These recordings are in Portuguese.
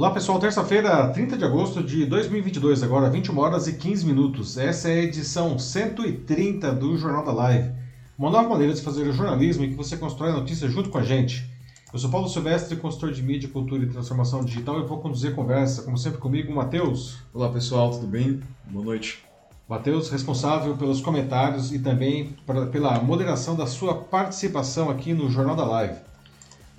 Olá pessoal, terça-feira, 30 de agosto de 2022, agora 21 horas e 15 minutos. Essa é a edição 130 do Jornal da Live. Uma nova maneira de fazer o jornalismo em que você constrói a notícia junto com a gente. Eu sou Paulo Silvestre, consultor de mídia, cultura e transformação digital e vou conduzir a conversa, como sempre comigo, Matheus. Olá pessoal, tudo bem? Boa noite. Matheus, responsável pelos comentários e também pra, pela moderação da sua participação aqui no Jornal da Live.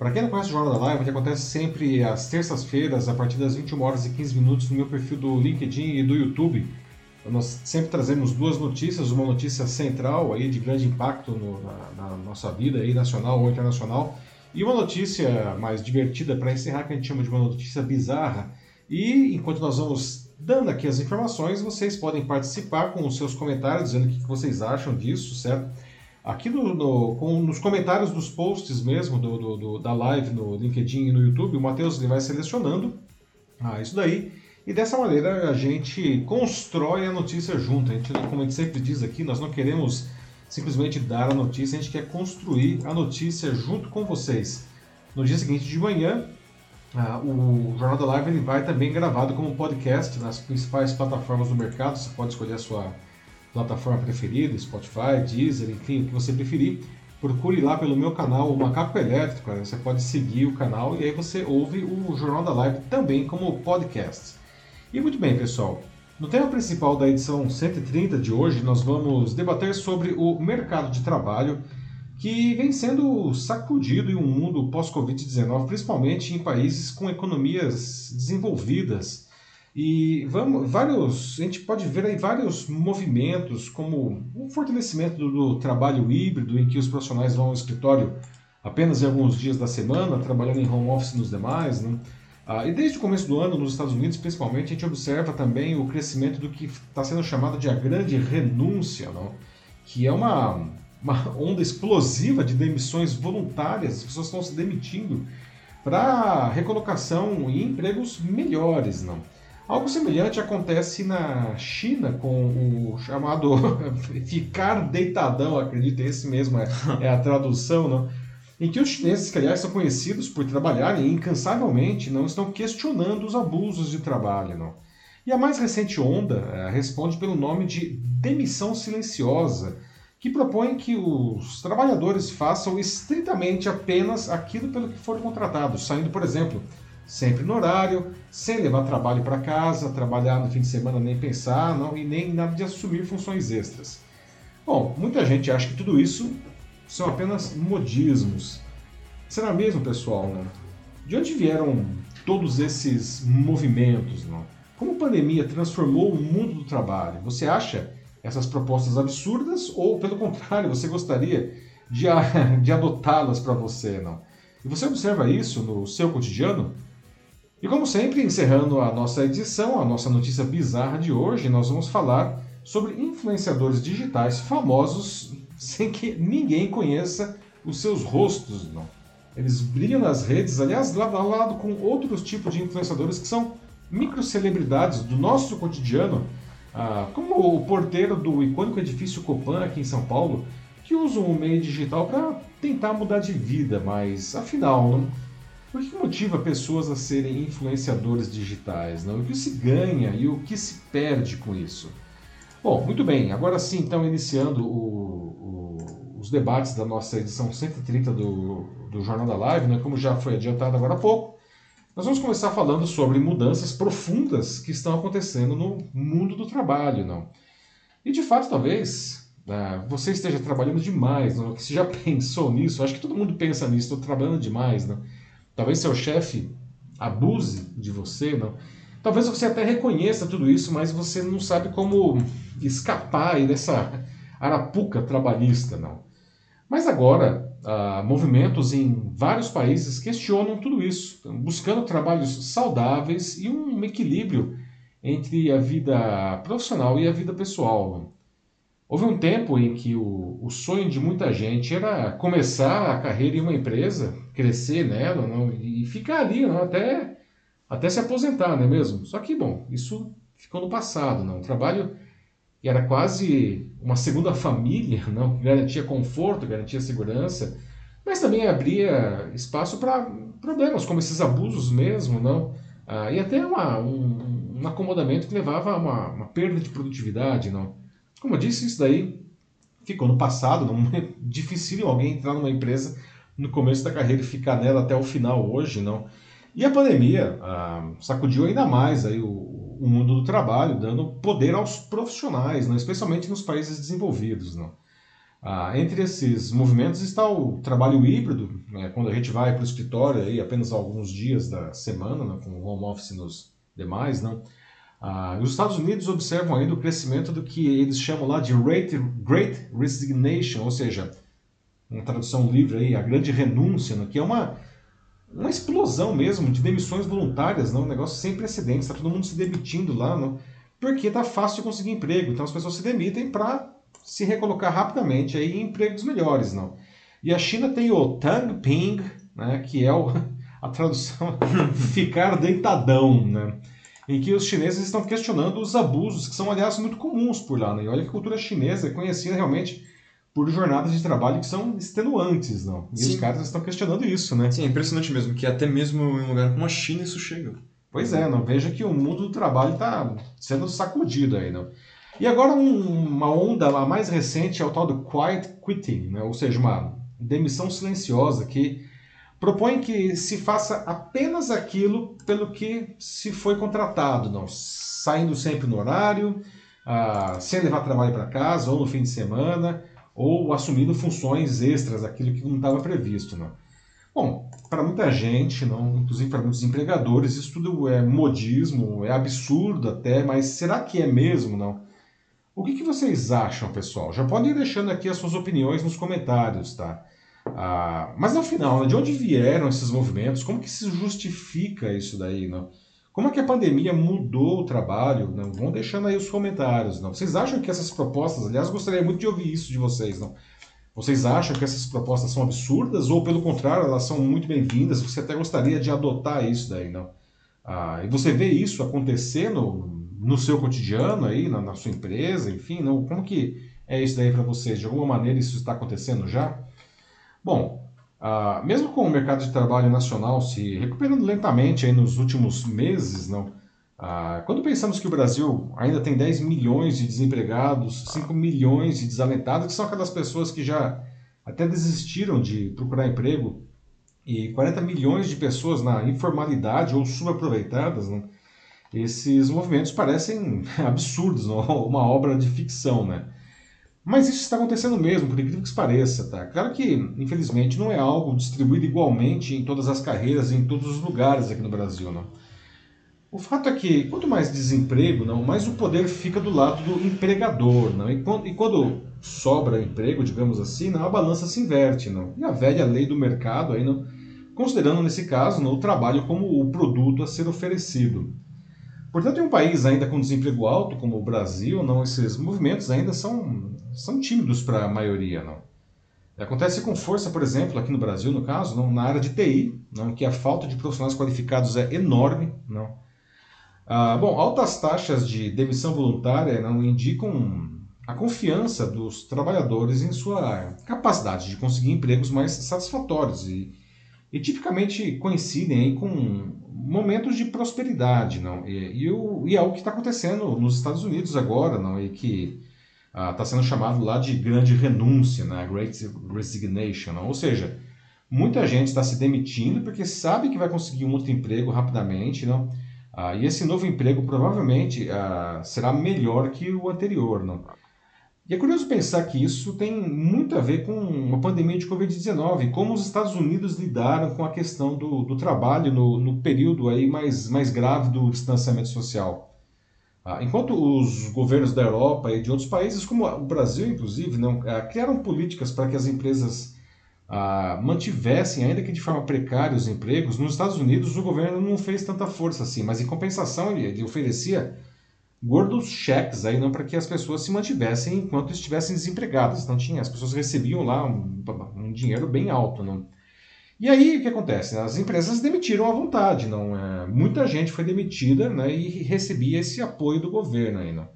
Para quem não conhece o Jornal da Live, ele acontece sempre às terças-feiras, a partir das 21 horas e 15 minutos, no meu perfil do LinkedIn e do YouTube. Nós sempre trazemos duas notícias, uma notícia central aí de grande impacto no, na, na, nossa vida aí, nacional ou internacional, e uma notícia mais divertida para encerrar, que a gente chama de uma notícia bizarra. E enquanto nós vamos dando aqui as informações, vocês podem participar com os seus comentários, dizendo o que vocês acham disso, certo? Aqui no, no com, nos comentários dos posts mesmo do, do, do, da live no LinkedIn e no YouTube, o Matheus vai selecionando ah, isso daí. E dessa maneira a gente constrói a notícia junto. A gente, como a gente sempre diz aqui, nós não queremos simplesmente dar a notícia, a gente quer construir a notícia junto com vocês. No dia seguinte de manhã, ah, o Jornal da Live ele vai também gravado como podcast nas principais plataformas do mercado. Você pode escolher a sua plataforma preferida, Spotify, Deezer, enfim, o que você preferir. Procure lá pelo meu canal, o Macaco Elétrico, cara. você pode seguir o canal e aí você ouve o Jornal da Live também como podcast. E muito bem, pessoal. No tema principal da edição 130 de hoje, nós vamos debater sobre o mercado de trabalho que vem sendo sacudido em um mundo pós-Covid-19, principalmente em países com economias desenvolvidas e vamos, vários, a gente pode ver aí vários movimentos, como o fortalecimento do, do, trabalho híbrido, em que os profissionais vão ao escritório apenas em alguns dias da semana, trabalhando em home office nos demais. Né? Ah, e desde o começo do ano, nos Estados Unidos, principalmente, a gente observa também o crescimento do que está sendo chamado de a grande renúncia, não? que é uma, uma onda explosiva de demissões voluntárias, as pessoas estão se demitindo para recolocação e empregos melhores. não Algo semelhante acontece na China com o chamado ficar deitadão, acredito, esse mesmo é, é a tradução, não? em que os chineses, que aliás são conhecidos por trabalharem incansavelmente, não estão questionando os abusos de trabalho. Não? E a mais recente onda é, responde pelo nome de demissão silenciosa, que propõe que os trabalhadores façam estritamente apenas aquilo pelo que foram contratados, saindo, por exemplo, sempre no horário, sem levar trabalho para casa, trabalhar no fim de semana nem pensar, não e nem nada de assumir funções extras. Bom, muita gente acha que tudo isso são apenas modismos. Será mesmo, pessoal? Né? De onde vieram todos esses movimentos? Não? Como a pandemia transformou o mundo do trabalho? Você acha essas propostas absurdas ou, pelo contrário, você gostaria de, de adotá-las para você? Não? E você observa isso no seu cotidiano? E como sempre, encerrando a nossa edição, a nossa notícia bizarra de hoje, nós vamos falar sobre influenciadores digitais famosos sem que ninguém conheça os seus rostos. Não. Eles brilham nas redes, aliás, lado a lado com outros tipos de influenciadores que são microcelebridades do nosso cotidiano, ah, como o porteiro do icônico edifício Copan aqui em São Paulo, que usam o meio digital para tentar mudar de vida, mas afinal, não o que motiva pessoas a serem influenciadores digitais? Não? O que se ganha e o que se perde com isso? Bom, muito bem. Agora sim, então, iniciando o, o, os debates da nossa edição 130 do, do Jornal da Live, né? como já foi adiantado agora há pouco, nós vamos começar falando sobre mudanças profundas que estão acontecendo no mundo do trabalho. Não? E, de fato, talvez né, você esteja trabalhando demais, não? você já pensou nisso? Acho que todo mundo pensa nisso, estou trabalhando demais. Não? Talvez seu chefe abuse de você, não? Talvez você até reconheça tudo isso, mas você não sabe como escapar dessa arapuca trabalhista, não. Mas agora, ah, movimentos em vários países questionam tudo isso, buscando trabalhos saudáveis e um equilíbrio entre a vida profissional e a vida pessoal. Houve um tempo em que o, o sonho de muita gente era começar a carreira em uma empresa, crescer nela não, e ficar ali não, até, até se aposentar, não é mesmo? Só que, bom, isso ficou no passado. Não? O trabalho era quase uma segunda família, não? garantia conforto, garantia segurança, mas também abria espaço para problemas como esses abusos mesmo, não? Ah, e até uma, um, um, acomodamento que levava a uma, uma, perda de produtividade. Não? Como eu disse, isso daí ficou no passado, não é difícil alguém entrar numa empresa no começo da carreira e ficar nela até o final hoje, não. E a pandemia ah, sacudiu ainda mais aí o, o, mundo do trabalho, dando poder aos profissionais, não? especialmente nos países desenvolvidos. Não? Ah, entre esses movimentos está o trabalho híbrido, né, quando a gente vai para o escritório aí apenas alguns dias da semana, né, com home office nos demais. Não? Ah, os Estados Unidos observam ainda o crescimento do que eles chamam lá de Great Resignation, ou seja, uma tradução livre aí, a grande renúncia, né, que é uma uma explosão mesmo de demissões voluntárias, não? um negócio sem precedentes, está todo mundo se demitindo lá, não? porque está fácil de conseguir emprego, então as pessoas se demitem para se recolocar rapidamente aí em empregos melhores. não. E a China tem o Tang Ping, né, que é o, a tradução ficar deitadão, né, em que os chineses estão questionando os abusos, que são, aliás, muito comuns por lá. Né? E olha que a cultura chinesa é conhecida realmente por jornadas de trabalho que são extenuantes, não? E Sim. os caras estão questionando isso, né? Sim, é impressionante mesmo, que até mesmo em um lugar como a China isso chega. Pois é, não? veja que o mundo do trabalho está sendo sacudido aí, não? E agora um, uma onda, a mais recente, é o tal do quiet quitting, né? ou seja, uma demissão silenciosa que propõe que se faça apenas aquilo pelo que se foi contratado, não saindo sempre no horário, ah, sem levar trabalho para casa ou no fim de semana, ou assumindo funções extras, aquilo que não estava previsto. Não? Bom, para muita gente, não, inclusive para muitos empregadores, isso tudo é modismo, é absurdo até, mas será que é mesmo? não? O que, que vocês acham, pessoal? Já podem ir deixando aqui as suas opiniões nos comentários, tá? Ah, mas no final, né, de onde vieram esses movimentos? Como que se justifica isso daí? Não? Como é que a pandemia mudou o trabalho? Não? Vão deixando aí os comentários. Não? Vocês acham que essas propostas, aliás, gostaria muito de ouvir isso de vocês. Não? Vocês acham que essas propostas são absurdas ou, pelo contrário, elas são muito bem-vindas? Você até gostaria de adotar isso daí, não? Ah, e você vê isso acontecendo no seu cotidiano aí, na, na sua empresa, enfim, não? Como que é isso daí para vocês? De alguma maneira isso está acontecendo já? Bom, ah, mesmo com o mercado de trabalho nacional se recuperando lentamente aí nos últimos meses, não, ah, quando pensamos que o Brasil ainda tem 10 milhões de desempregados, 5 milhões de desalentados, que são aquelas pessoas que já até desistiram de procurar emprego, e 40 milhões de pessoas na informalidade ou subaproveitadas, esses movimentos parecem absurdos, não? uma obra de ficção, né? Mas isso está acontecendo mesmo, por incrível que pareça, tá? Claro que, infelizmente, não é algo distribuído igualmente em todas as carreiras, em todos os lugares aqui no Brasil, não. O fato é que, quanto mais desemprego, não, mais o poder fica do lado do empregador, não. E quando, e quando sobra emprego, digamos assim, não, a balança se inverte, não. E a velha lei do mercado, aí, não, considerando nesse caso não, o trabalho como o produto a ser oferecido. Portanto, em um país ainda com desemprego alto como o Brasil, não esses movimentos ainda são, são tímidos para a maioria, não. Acontece com força, por exemplo, aqui no Brasil, no caso, não, na área de TI, não, que a falta de profissionais qualificados é enorme, não. Ah, bom, altas taxas de demissão voluntária não indicam a confiança dos trabalhadores em sua capacidade de conseguir empregos mais satisfatórios e, e tipicamente coincidem com momentos de prosperidade, não? E, e, o, e é o que está acontecendo nos Estados Unidos agora, não? E que está ah, sendo chamado lá de grande renúncia, né? Great Resignation, não? Ou seja, muita gente está se demitindo porque sabe que vai conseguir um outro emprego rapidamente, não? Ah, e esse novo emprego provavelmente ah, será melhor que o anterior, não? E é curioso pensar que isso tem muito a ver com a pandemia de Covid-19, como os Estados Unidos lidaram com a questão do, do trabalho no, no, período aí mais, mais grave do distanciamento social. Ah, enquanto os governos da Europa e de outros países, como o Brasil inclusive, não, ah, criaram políticas para que as empresas ah, mantivessem, ainda que de forma precária, os empregos, nos Estados Unidos o governo não fez tanta força assim, mas em compensação ele, ele oferecia gordos cheques aí não para que as pessoas se mantivessem enquanto estivessem desempregadas. Então tinha, as pessoas recebiam lá um, um dinheiro bem alto, não. E aí o que acontece? As empresas demitiram à vontade, não é? Muita gente foi demitida, né, e recebia esse apoio do governo aí, não.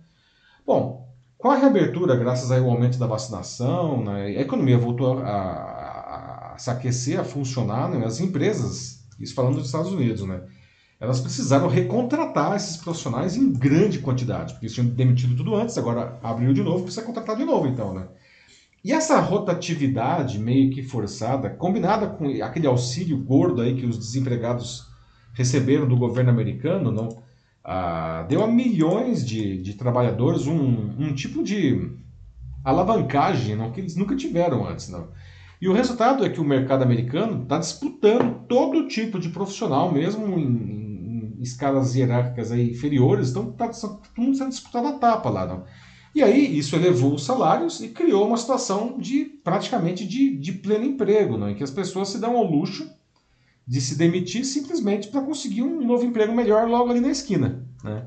Bom, com a reabertura, graças ao aumento da vacinação, né, a economia voltou a, a, a se aquecer, a funcionar, né, as empresas, isso falando dos Estados Unidos, né, elas precisaram recontratar esses profissionais em grande quantidade, porque eles tinham demitido tudo antes, agora abriu de novo, precisa contratar de novo então, né? E essa rotatividade meio que forçada, combinada com aquele auxílio gordo aí que os desempregados receberam do governo americano, não, ah, deu a milhões de, de trabalhadores um, um tipo de alavancagem não, que eles nunca tiveram antes. Não. E o resultado é que o mercado americano está disputando todo tipo de profissional, mesmo em, escalas hierárquicas aí inferiores, então está todo mundo sendo disputado a tapa lá. Não. E aí isso elevou os salários e criou uma situação de praticamente de, de pleno emprego, não? em que as pessoas se dão ao luxo de se demitir simplesmente para conseguir um novo emprego melhor logo ali na esquina. Né?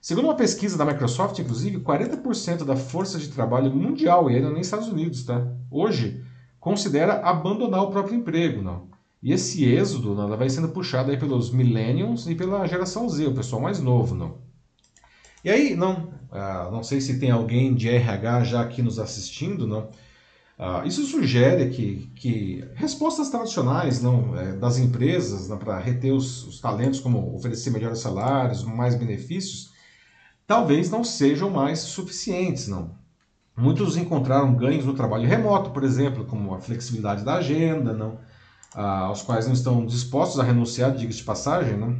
Segundo uma pesquisa da Microsoft, inclusive, 40% da força de trabalho mundial, e ainda nem Estados Unidos, tá? hoje considera abandonar o próprio emprego. Não? E esse êxodo não, vai sendo puxado aí pelos millennials e pela geração Z, o pessoal mais novo. Não? E aí, não, ah, não sei se tem alguém de RH já aqui nos assistindo, não? Ah, isso sugere que, que respostas tradicionais não, é, das empresas para reter os, os, talentos, como oferecer melhores salários, mais benefícios, talvez não sejam mais suficientes. Não. Muitos encontraram ganhos no trabalho remoto, por exemplo, como a flexibilidade da agenda, não, aos quais não estão dispostos a renunciar, diga de passagem, não,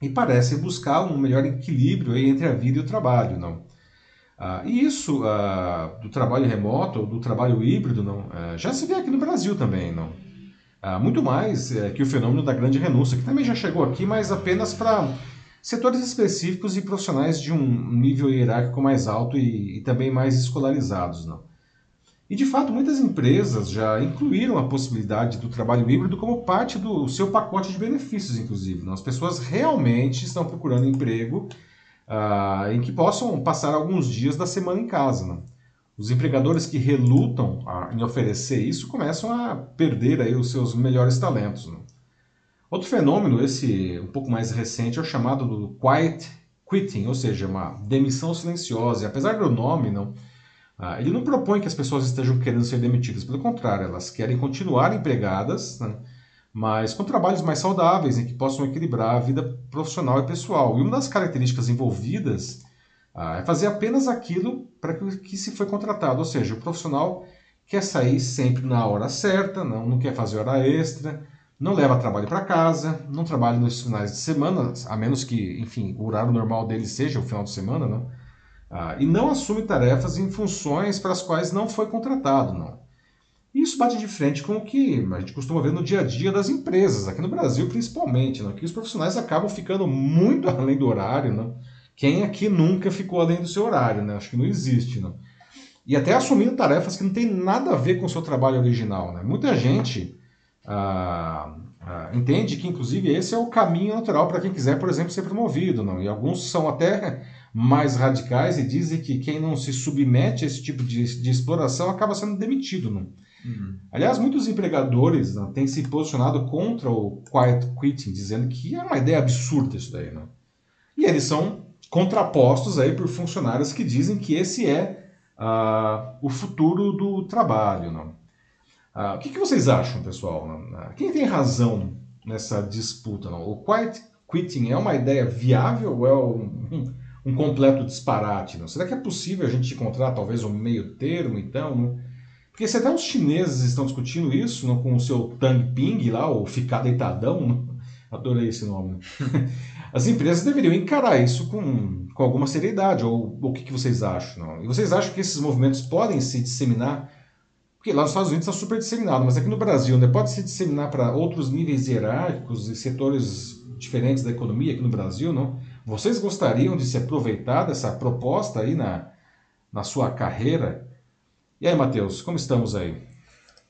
e parecem buscar um melhor equilíbrio entre a vida e o trabalho. Não. Ah, e isso ah, do trabalho remoto, ou do trabalho híbrido, não, ah, já se vê aqui no Brasil também, não. Ah, muito mais é, que o fenômeno da grande renúncia, que também já chegou aqui, mas apenas para setores específicos e profissionais de um nível hierárquico mais alto e, e, também mais escolarizados, não. E de fato, muitas empresas já incluíram a possibilidade do trabalho híbrido como parte do seu pacote de benefícios, inclusive. Não? As pessoas realmente estão procurando emprego uh, em que possam passar alguns dias da semana em casa. Né? Os empregadores que relutam uh, em oferecer isso começam a perder aí os seus melhores talentos. Né? Outro fenômeno, esse um pouco mais recente, é o chamado do quiet quitting, ou seja, uma demissão silenciosa. E apesar do nome, não, uh, ele não propõe que as pessoas estejam querendo ser demitidas, pelo contrário, elas querem continuar empregadas. Né? mas com trabalhos mais saudáveis em que possam equilibrar a vida profissional e pessoal. E uma das características envolvidas ah, é fazer apenas aquilo para que, que se foi contratado, ou seja, o profissional quer sair sempre na hora certa, não, não quer fazer hora extra, não leva trabalho para casa, não trabalha nos finais de semana, a menos que, enfim, o horário normal dele seja o final de semana, não. Ah, e não assume tarefas em funções para as quais não foi contratado, não. E isso bate de frente com o que a gente costuma ver no dia a dia das empresas, aqui no Brasil principalmente, né? que os profissionais acabam ficando muito além do horário. Né? Quem aqui nunca ficou além do seu horário? Né? Acho que não existe. Né? E até assumindo tarefas que não tem nada a ver com o seu trabalho original. Né? Muita gente ah, ah, entende que, inclusive, esse é o caminho natural para quem quiser, por exemplo, ser promovido. Não? E alguns são até mais radicais e dizem que quem não se submete a esse tipo de, de exploração acaba sendo demitido. Não? Uhum. Aliás, muitos empregadores né, têm se posicionado contra o quiet quitting, dizendo que é uma ideia absurda isso daí. Né? E eles são contrapostos aí por funcionários que dizem que esse é uh, o futuro do trabalho. Né? Uh, o que, que, vocês acham, pessoal? Né? Quem tem razão nessa disputa? Não? O quiet quitting é uma ideia viável ou é um, um completo disparate? Não? Será que é possível a gente encontrar talvez um meio termo, então? Não? Porque se até os chineses estão discutindo isso não, com o seu Tang Ping lá, o ficar deitadão, não? adorei esse nome. As empresas deveriam encarar isso com, com alguma seriedade, ou o que, que vocês acham? Não? E vocês acham que esses movimentos podem se disseminar? Porque lá nos Estados Unidos está super disseminado, mas aqui no Brasil né, pode se disseminar para outros níveis hierárquicos e setores diferentes da economia aqui no Brasil, não? Vocês gostariam de se aproveitar dessa proposta aí na, na sua carreira? E aí, Matheus, como estamos aí?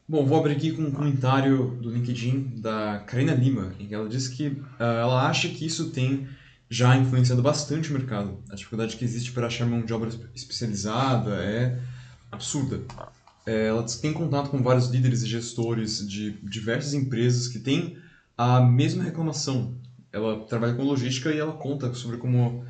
Bom, vou abrir aqui com um comentário do LinkedIn da Karina Lima, em que ela diz que uh, ela acha que isso tem já influenciado bastante o mercado. A dificuldade que existe para achar mão de obra especializada é absurda. É, ela tem contato com vários líderes e gestores de diversas empresas que têm a mesma reclamação. Ela trabalha com logística e ela conta sobre como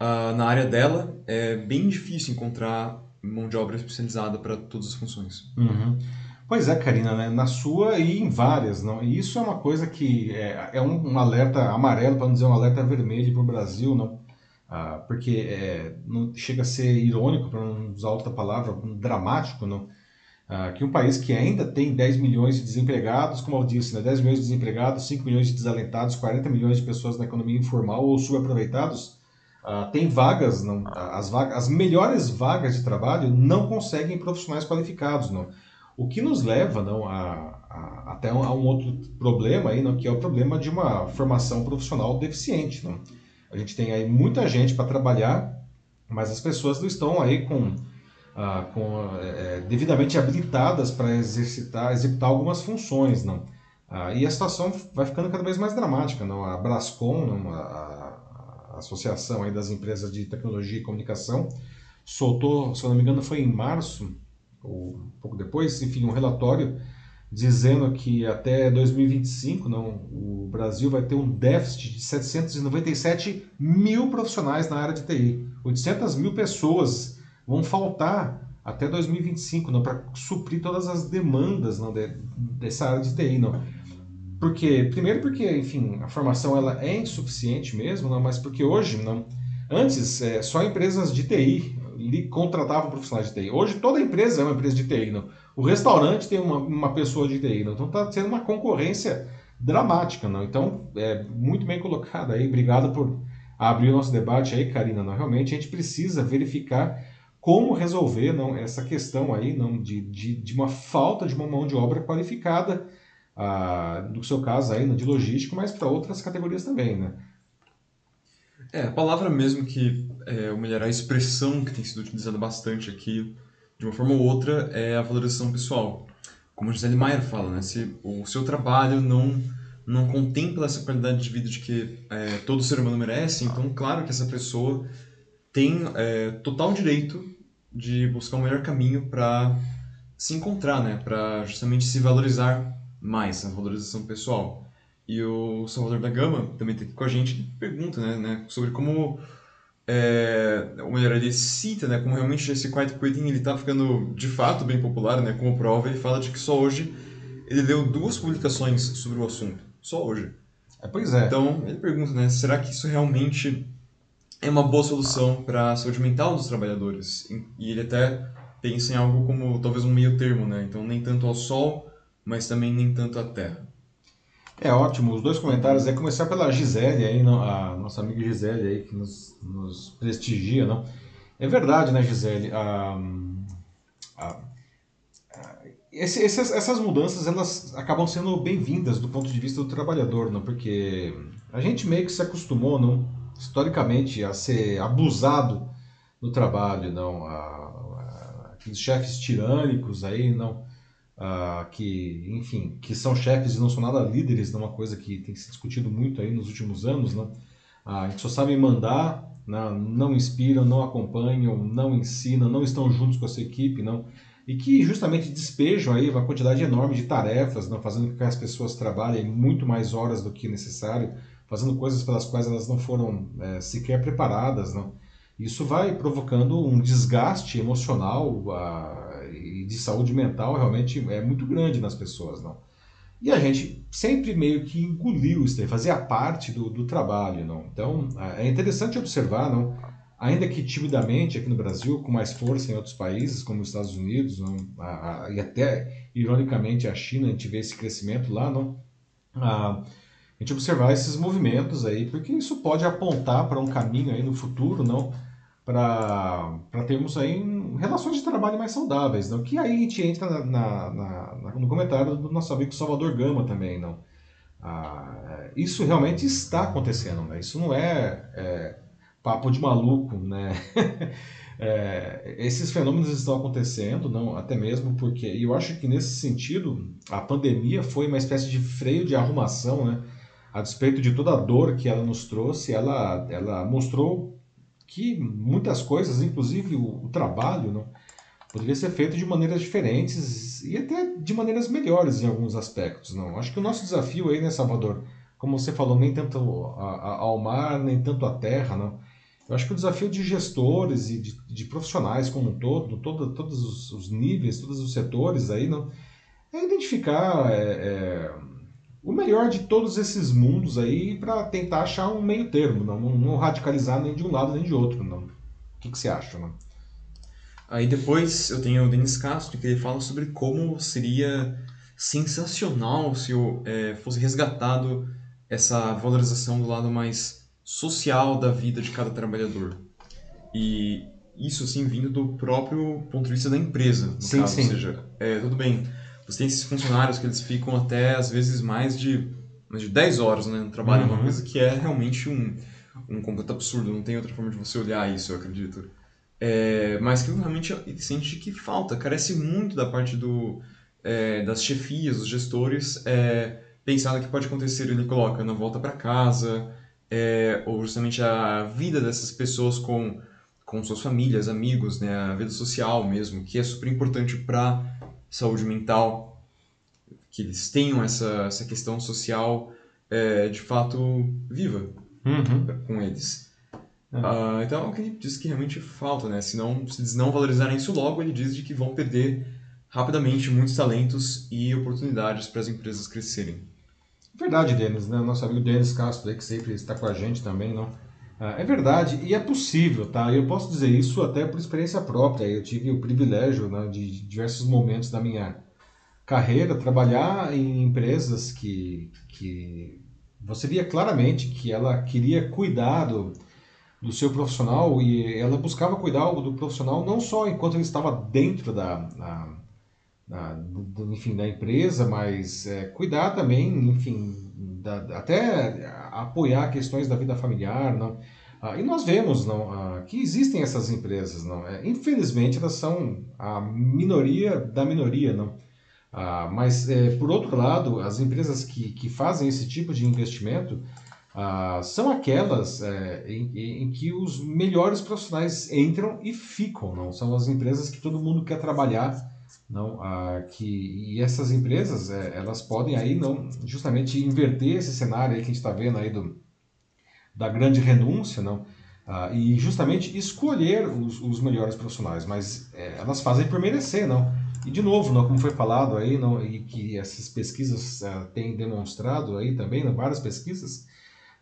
uh, na área dela é bem difícil encontrar mão de obra especializada para todas as funções. Uhum. Pois é, Karina, né? na sua e em várias. Não? E isso é uma coisa que é, é um, um, alerta amarelo, para não dizer um alerta vermelho para o Brasil, não? Ah, porque é, não chega a ser irônico, para não usar outra palavra, dramático, não? Ah, que um país que ainda tem 10 milhões de desempregados, como eu disse, né? 10 milhões de desempregados, 5 milhões de desalentados, 40 milhões de pessoas na economia informal ou subaproveitados, ah, tem vagas, não? As, vagas, as melhores vagas de trabalho não conseguem profissionais qualificados, não? O que nos leva não, a, a, até um, a um outro problema, aí, não, que é o problema de uma formação profissional deficiente. Não? A gente tem aí muita gente para trabalhar, mas as pessoas não estão aí com, ah, com é, devidamente habilitadas para exercitar, executar algumas funções. Não? Ah, e a situação vai ficando cada vez mais dramática. Não? A Brascom, não, a, a Associação aí das Empresas de Tecnologia e Comunicação, soltou, se eu não me engano, foi em março, ou um pouco depois, enfim, um relatório dizendo que até 2025 não, o Brasil vai ter um déficit de 797 mil profissionais na área de TI. 800 mil pessoas vão faltar até 2025 para suprir todas as demandas não, de, dessa área de TI. Não. Porque, primeiro porque, enfim, a formação ela é insuficiente mesmo, não, mas porque hoje, não, antes, é, só empresas de TI contratavam profissionais de TI. Hoje toda empresa é uma empresa de TI. Não? O restaurante tem uma, uma pessoa de TI. Não? Então está sendo uma concorrência dramática. Não? Então, é muito bem colocado aí. Obrigado por abrir o nosso debate aí, Karina. Não? Realmente a gente precisa verificar como resolver não, essa questão aí não, de, de, de uma falta de uma mão de obra qualificada, ah, no seu caso aí, de logística, mas para outras categorias também. Né? É, a palavra mesmo que, é, ou melhor, a expressão que tem sido utilizada bastante aqui, de uma forma ou outra, é a valorização pessoal. Como a Gisele Maier fala, né? Se o seu trabalho não, não contempla essa qualidade de vida de que é, todo ser humano merece, então, claro que essa pessoa tem é, total direito de buscar o melhor caminho para se encontrar, né? Para justamente se valorizar mais, a valorização pessoal. E o Salvador da Gama também está aqui com a gente pergunta né, né, sobre como, é, ou melhor, ele cita né, como realmente esse quiet quitting está ficando de fato bem popular, né, como prova, ele fala de que só hoje ele leu duas publicações sobre o assunto, só hoje. É, pois é. Então, ele pergunta, né, será que isso realmente é uma boa solução para a saúde mental dos trabalhadores? E ele até pensa em algo como talvez um meio termo, né? Então, nem tanto ao sol, mas também nem tanto à terra. É ótimo, os dois comentários é começar pela Gisele aí, a nossa amiga Gisele aí que nos, nos prestigia, não? É verdade, né, Gisele? A, a, esse, essas, essas mudanças elas acabam sendo bem-vindas do ponto de vista do trabalhador, não? Porque a gente meio que se acostumou, não, historicamente, a ser abusado no trabalho, não? A, a, chefes tirânicos aí, não? uh, que, enfim, que são chefes e não são nada líderes, numa coisa que tem se discutido muito aí nos últimos anos? Uh, a gente só sabe mandar, né? não inspiram, não acompanham, não ensinam, não estão juntos com a sua equipe, não e que justamente despejam aí uma quantidade enorme de tarefas, não, fazendo com que as pessoas trabalhem muito mais horas do que necessário, fazendo coisas pelas quais elas não foram é, sequer preparadas, não. Isso vai provocando um desgaste emocional, uh, e de saúde mental realmente é muito grande nas pessoas, não? E a gente sempre meio que engoliu isso, fazia parte do, do trabalho, não? Então, é interessante observar, não? Ainda que timidamente aqui no Brasil, com mais força em outros países, como os Estados Unidos, não? A, a, e até, ironicamente, a China, a gente vê esse crescimento lá, não? A, a gente observar esses movimentos aí, porque isso pode apontar para um caminho aí no futuro, não? para termos aí relações de trabalho mais saudáveis, não? que aí a gente entra na, na, na, no comentário do nosso amigo Salvador Gama também. Não? Ah, isso realmente está acontecendo, né? isso não é, é papo de maluco. Né? é, esses fenômenos estão acontecendo, não, até mesmo porque, eu acho que nesse sentido, a pandemia foi uma espécie de freio de arrumação, né? A despeito de toda a dor que ela nos trouxe, ela, ela mostrou que muitas coisas, inclusive o, o trabalho, não, poderia ser feito de maneiras diferentes e até de maneiras melhores em alguns aspectos. Não? Acho que o nosso desafio aí, né, Salvador, como você falou, nem tanto ao mar, nem tanto à terra, não. Eu acho que o desafio de gestores e de, de profissionais como um todo, todo todos os, os, níveis, todos os setores aí, não, é identificar é, é, o melhor de todos esses mundos aí para tentar achar um meio termo, não, não, radicalizar nem de um lado nem de outro. Não. O que, que você acha? Não? Aí depois eu tenho o Denis Castro, que ele fala sobre como seria sensacional se eu, é, fosse resgatado essa valorização do lado mais social da vida de cada trabalhador. E isso, assim, vindo do próprio ponto de vista da empresa, no sim, caso. Sim. Ou seja, é, tudo bem, você tem esses funcionários que eles ficam até, às vezes, mais de, mais de 10 horas né, trabalhando, uhum. uma coisa que é realmente um, um completo absurdo, não tem outra forma de você olhar isso, eu acredito. É, mas que realmente sente que falta, carece muito da parte do, é, das chefias, dos gestores, é, pensar no que pode acontecer. Ele coloca na volta para casa, é, ou justamente a vida dessas pessoas com, com suas famílias, amigos, né, a vida social mesmo, que é super importante para saúde mental, que eles tenham essa, essa questão social é, de fato viva uhum. com eles. Uh, então, é o que ele diz que realmente falta, né? Se, não, se eles não valorizarem isso logo, ele diz de que vão perder rapidamente muitos talentos e oportunidades para as empresas crescerem. Verdade, Denis, né? Nosso amigo Denis Castro, aí, que sempre está com a gente também, não? Ah, é verdade e é possível, tá? Eu posso dizer isso até por experiência própria. Eu tive o privilégio né, de diversos momentos da minha carreira trabalhar em empresas que, que você via claramente que ela queria cuidar do, seu profissional e ela buscava cuidar do profissional não só enquanto ele estava dentro da, da, da enfim, da empresa, mas é, cuidar também, enfim, da, até apoiar questões da vida familiar, não. Ah, e nós vemos não, ah, que existem essas empresas, não. É, infelizmente elas são a minoria da minoria, não. Ah, mas é, por outro lado, as empresas que, que fazem esse tipo de investimento ah, são aquelas é, em, em, que os melhores profissionais entram e ficam, não? São as empresas que todo mundo quer trabalhar não ah, que e essas empresas é, elas podem aí não justamente inverter esse cenário aí que a gente está vendo aí do da grande renúncia não ah, e justamente escolher os, os melhores profissionais mas é, elas fazem por merecer não e de novo não como foi falado aí não e que essas pesquisas ah, têm demonstrado aí também não, várias pesquisas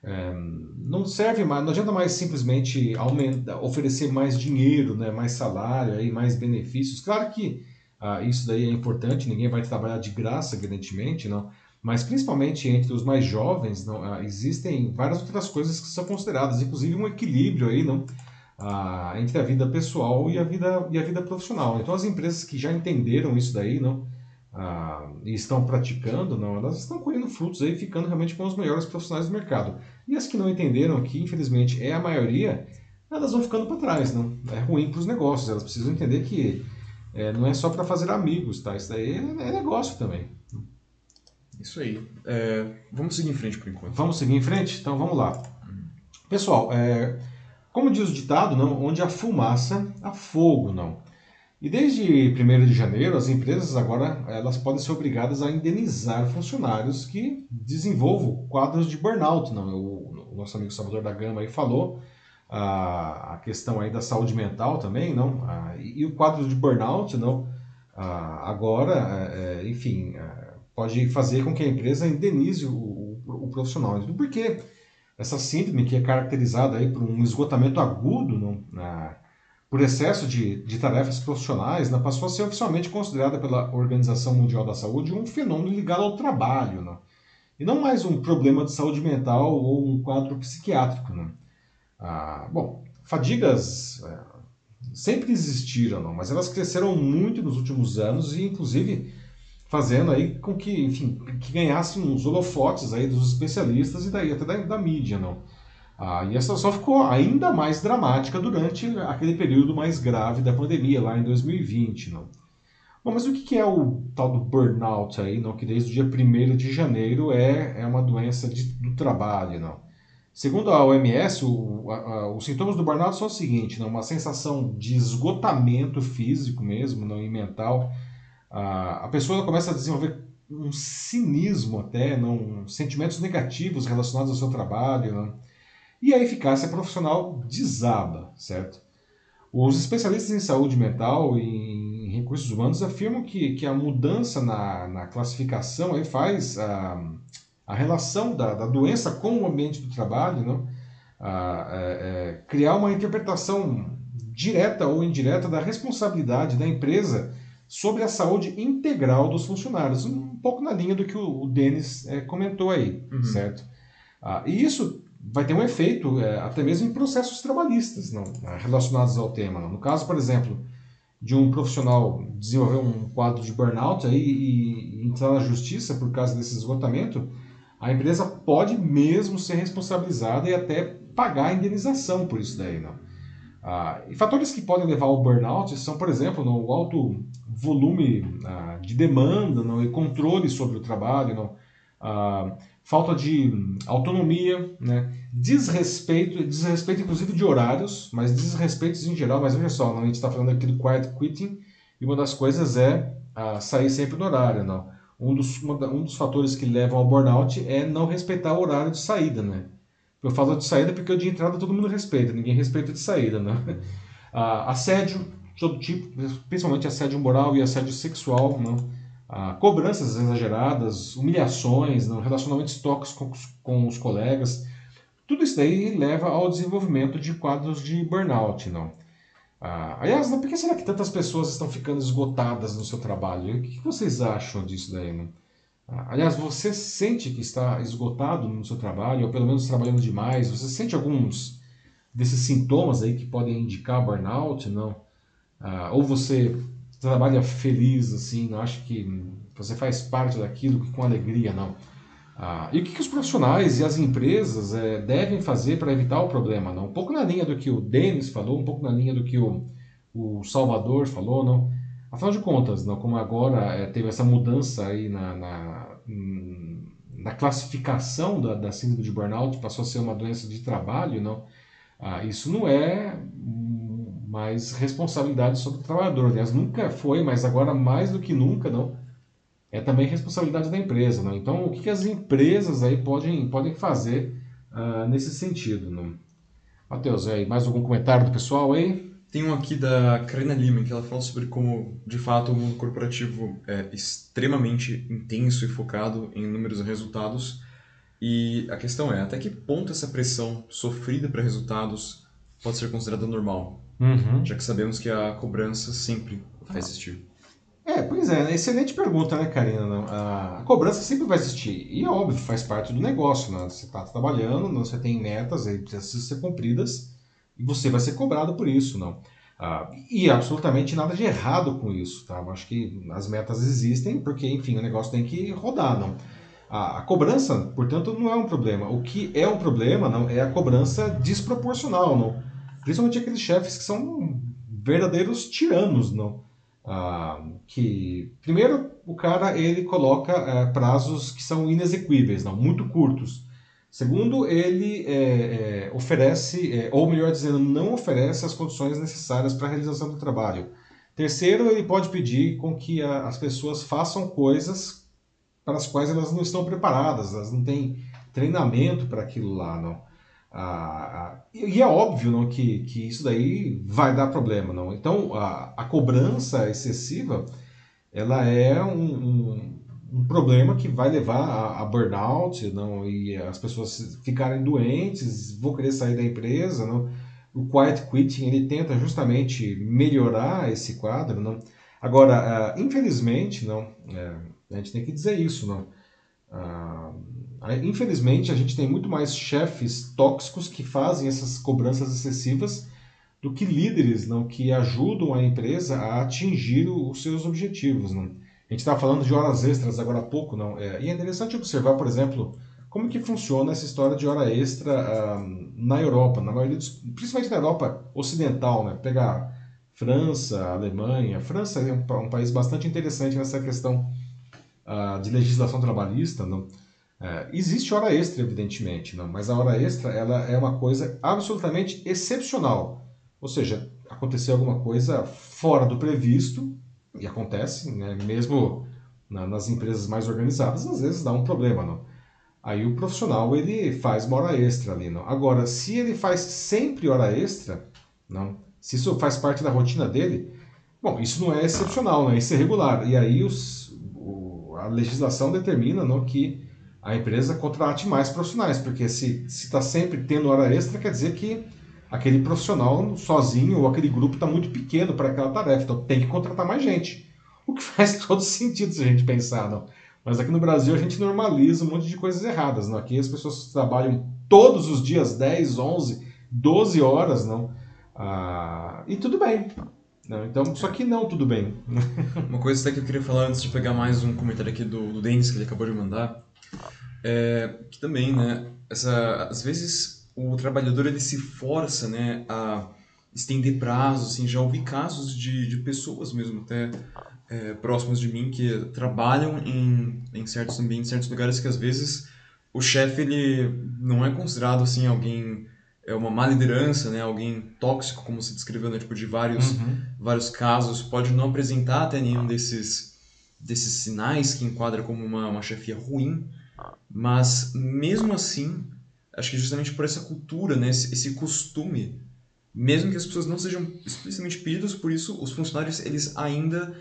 é, não serve mais, não adianta mais simplesmente aumentar, oferecer mais dinheiro, né, mais salário, aí, mais benefícios. Claro que ah, isso daí é importante, ninguém vai trabalhar de graça, evidentemente, não. Mas principalmente entre os mais jovens, não, ah, existem várias outras coisas que são consideradas, inclusive um equilíbrio aí, não, ah, entre a vida pessoal e a vida e a vida profissional. Então as empresas que já entenderam isso daí, não, ah, e estão praticando, não, elas estão colhendo frutos aí, ficando realmente com os melhores profissionais do mercado. E as que não entenderam, que infelizmente é a maioria, elas vão ficando para trás, não. É ruim para os negócios. Elas precisam entender que é, não é só para fazer amigos, tá? Isso daí é, é negócio também. Isso aí. É, vamos seguir em frente por enquanto. Vamos seguir em frente? Então vamos lá. Pessoal, é, como diz o ditado, não, onde há fumaça, há fogo, não. E desde 1 de janeiro, as empresas agora elas podem ser obrigadas a indenizar funcionários que desenvolvam quadros de burnout. Não, o, o nosso amigo Salvador da Gama aí falou a, a questão aí da saúde mental também, não? E, e, o quadro de burnout, não? Agora, é, é enfim, é, pode fazer com que a empresa indenize o, o, o profissional. Por quê? Essa síndrome que é caracterizada aí por um esgotamento agudo, não? Por excesso de, de tarefas profissionais, não? passou a ser oficialmente considerada pela Organização Mundial da Saúde um fenômeno ligado ao trabalho, não? e não mais um problema de saúde mental ou um quadro psiquiátrico. Não? Ah, bom, fadigas é, sempre existiram, mas elas cresceram muito nos últimos anos e, inclusive, fazendo aí com que, enfim, que ganhassem uns holofotes aí dos especialistas e daí até da, da mídia, não. Ah, e essa só ficou ainda mais dramática durante aquele período mais grave da pandemia, lá em 2020, não. Bom, mas o que é o tal do burnout aí, não? Que desde o dia 1 de janeiro é, é uma doença de, do trabalho, não. Segundo a OMS, o, a, a, os sintomas do burnout são o seguinte, né? uma sensação de esgotamento físico mesmo não, e mental. A, a pessoa começa a desenvolver um cinismo até, não, sentimentos negativos relacionados ao seu trabalho. Não? E a eficácia profissional desaba, certo? Os especialistas em saúde mental e em recursos humanos afirmam que, que a mudança na, na classificação aí faz a, a relação da, da doença com o ambiente do trabalho, não? A, é, é, criar uma interpretação direta ou indireta da responsabilidade da empresa sobre a saúde integral dos funcionários, um pouco na linha do que o, o Denis é, comentou aí, uhum. certo? Ah, e isso vai ter um efeito é, até mesmo em processos trabalhistas não, relacionados ao tema. Não? No caso, por exemplo, de um profissional desenvolver um quadro de burnout aí e, e entrar na justiça por causa desse esgotamento, a empresa pode mesmo ser responsabilizada e até pagar a indenização por isso daí. Não? Ah, e fatores que podem levar ao burnout são, por exemplo, no, o alto volume ah, de demanda não, e controle sobre o trabalho, não, ah, falta de autonomia, né, desrespeito, desrespeito inclusive de horários, mas desrespeitos em geral, mas veja só, não, a gente está falando aqui do quiet quitting, e uma das coisas é sair sempre no horário. Não. Um, dos, um dos fatores que levam ao burnout é não respeitar o horário de saída, né? Eu falo de saída porque o de entrada todo mundo respeita, ninguém respeita de saída, né? Ah, assédio, todo tipo, principalmente assédio moral e assédio sexual, né? ah, cobranças exageradas, humilhações, não? relacionamentos tóxicos com, com, os colegas. Tudo isso daí leva ao desenvolvimento de quadros de burnout. Não? Ah, aliás, por que será que tantas pessoas estão ficando esgotadas no seu trabalho? O que vocês acham disso daí? Não? Aliás, você sente que está esgotado no seu trabalho, ou pelo menos trabalhando demais? Você sente alguns desses sintomas aí que podem indicar burnout? Não? Ah, ou você trabalha feliz, assim, não acha que você faz parte daquilo com alegria? Não. Ah, e o que, que, os profissionais e as empresas é, devem fazer para evitar o problema? Não? Um pouco na linha do que o Denis falou, um pouco na linha do que o, o Salvador falou, não? Afinal de contas, não, como agora é, teve essa mudança aí na, na, na classificação da, da, síndrome de burnout, passou a ser uma doença de trabalho, não, ah, isso não é mais responsabilidade sobre o trabalhador. Aliás, nunca foi, mas agora mais do que nunca, não, é também responsabilidade da empresa. Não? Então, o que, que as empresas aí podem, podem fazer uh, nesse sentido? Não? Matheus, aí, mais algum comentário do pessoal aí? Tem um aqui da Karina Lima, que ela fala sobre como, de fato, o mundo corporativo é extremamente intenso e focado em números e resultados. E a questão é, até que ponto essa pressão sofrida para resultados pode ser considerada normal? Uhum. Já que sabemos que a cobrança sempre vai existir. É, pois é, excelente pergunta, né, Karina? A cobrança sempre vai existir. E é óbvio, faz parte do negócio, né? Você está trabalhando, você tem metas, aí precisam ser cumpridas e você vai ser cobrado por isso, não. Ah, e absolutamente nada de errado com isso, tá? Eu acho que as metas existem porque, enfim, o negócio tem que rodar, não. A, a, cobrança, portanto, não é um problema. O que é um problema, não, é a cobrança desproporcional, não. Principalmente aqueles chefes que são verdadeiros tiranos, não. Ah, que primeiro o cara ele coloca é, prazos que são inexequíveis, não, muito curtos. Segundo, ele é, é, oferece, é, ou melhor dizendo, não oferece as condições necessárias para a realização do trabalho. Terceiro, ele pode pedir com que a, as pessoas façam coisas para as quais elas não estão preparadas, elas não têm treinamento para aquilo lá, não. Ah, ah, e é óbvio não, que, que isso daí vai dar problema, não. Então, a, a cobrança excessiva, ela é um, um um problema que vai levar a, a, burnout não, e as pessoas ficarem doentes, vão querer sair da empresa. Não. O quiet quitting ele tenta justamente melhorar esse quadro. Não. Agora, uh, infelizmente, não, é, a gente tem que dizer isso. Não. Uh, infelizmente, a gente tem muito mais chefes tóxicos que fazem essas cobranças excessivas do que líderes não, que ajudam a empresa a atingir os seus objetivos. Não. A gente estava falando de horas extras agora há pouco, não? É, e é interessante observar, por exemplo, como que funciona essa história de hora extra uh, na Europa, na maioria dos, principalmente na Europa ocidental, né? Pegar França, Alemanha. França é um, um país bastante interessante nessa questão uh, de legislação trabalhista, não? É, existe hora extra, evidentemente, não? mas a hora extra ela é uma coisa absolutamente excepcional. Ou seja, aconteceu alguma coisa fora do previsto e acontece, né, mesmo na, nas empresas mais organizadas, às vezes dá um problema, não? Aí o profissional ele faz uma hora extra ali, não? Agora, se ele faz sempre hora extra, não? Se isso faz parte da rotina dele, Bom, isso não é excepcional, né? Isso é regular. E aí os, o, a legislação determina não, que a empresa contrate mais profissionais, porque se está sempre tendo hora extra, quer dizer que aquele profissional sozinho ou aquele grupo está muito pequeno para aquela tarefa, então tem que contratar mais gente. O que faz todo sentido se a gente pensar, não? Mas aqui no Brasil a gente normaliza um monte de coisas erradas, não? Aqui as pessoas trabalham todos os dias 10, 11, 12 horas, não? Ah, e tudo bem. Não, então, só que não, tudo bem. Uma coisa até que eu queria falar antes de pegar mais um comentário aqui do, do Denis, que ele acabou de mandar, é que também, né, essa, às vezes o trabalhador ele se força, né, a estender prazos, assim, já ouvi casos de, de pessoas mesmo até é, próximas de mim que trabalham em, em certos ambientes, em certos lugares que às vezes o chefe ele não é considerado assim alguém é uma má liderança, né? Alguém tóxico, como se descreveu, né? Tipo, de vários, uhum. vários casos, pode não apresentar até nenhum desses, desses sinais que enquadra como uma, uma chefia ruim, mas mesmo assim, acho que justamente por essa cultura, né? Esse, esse costume, mesmo que as pessoas não sejam explicitamente pedidas por isso, os funcionários, eles ainda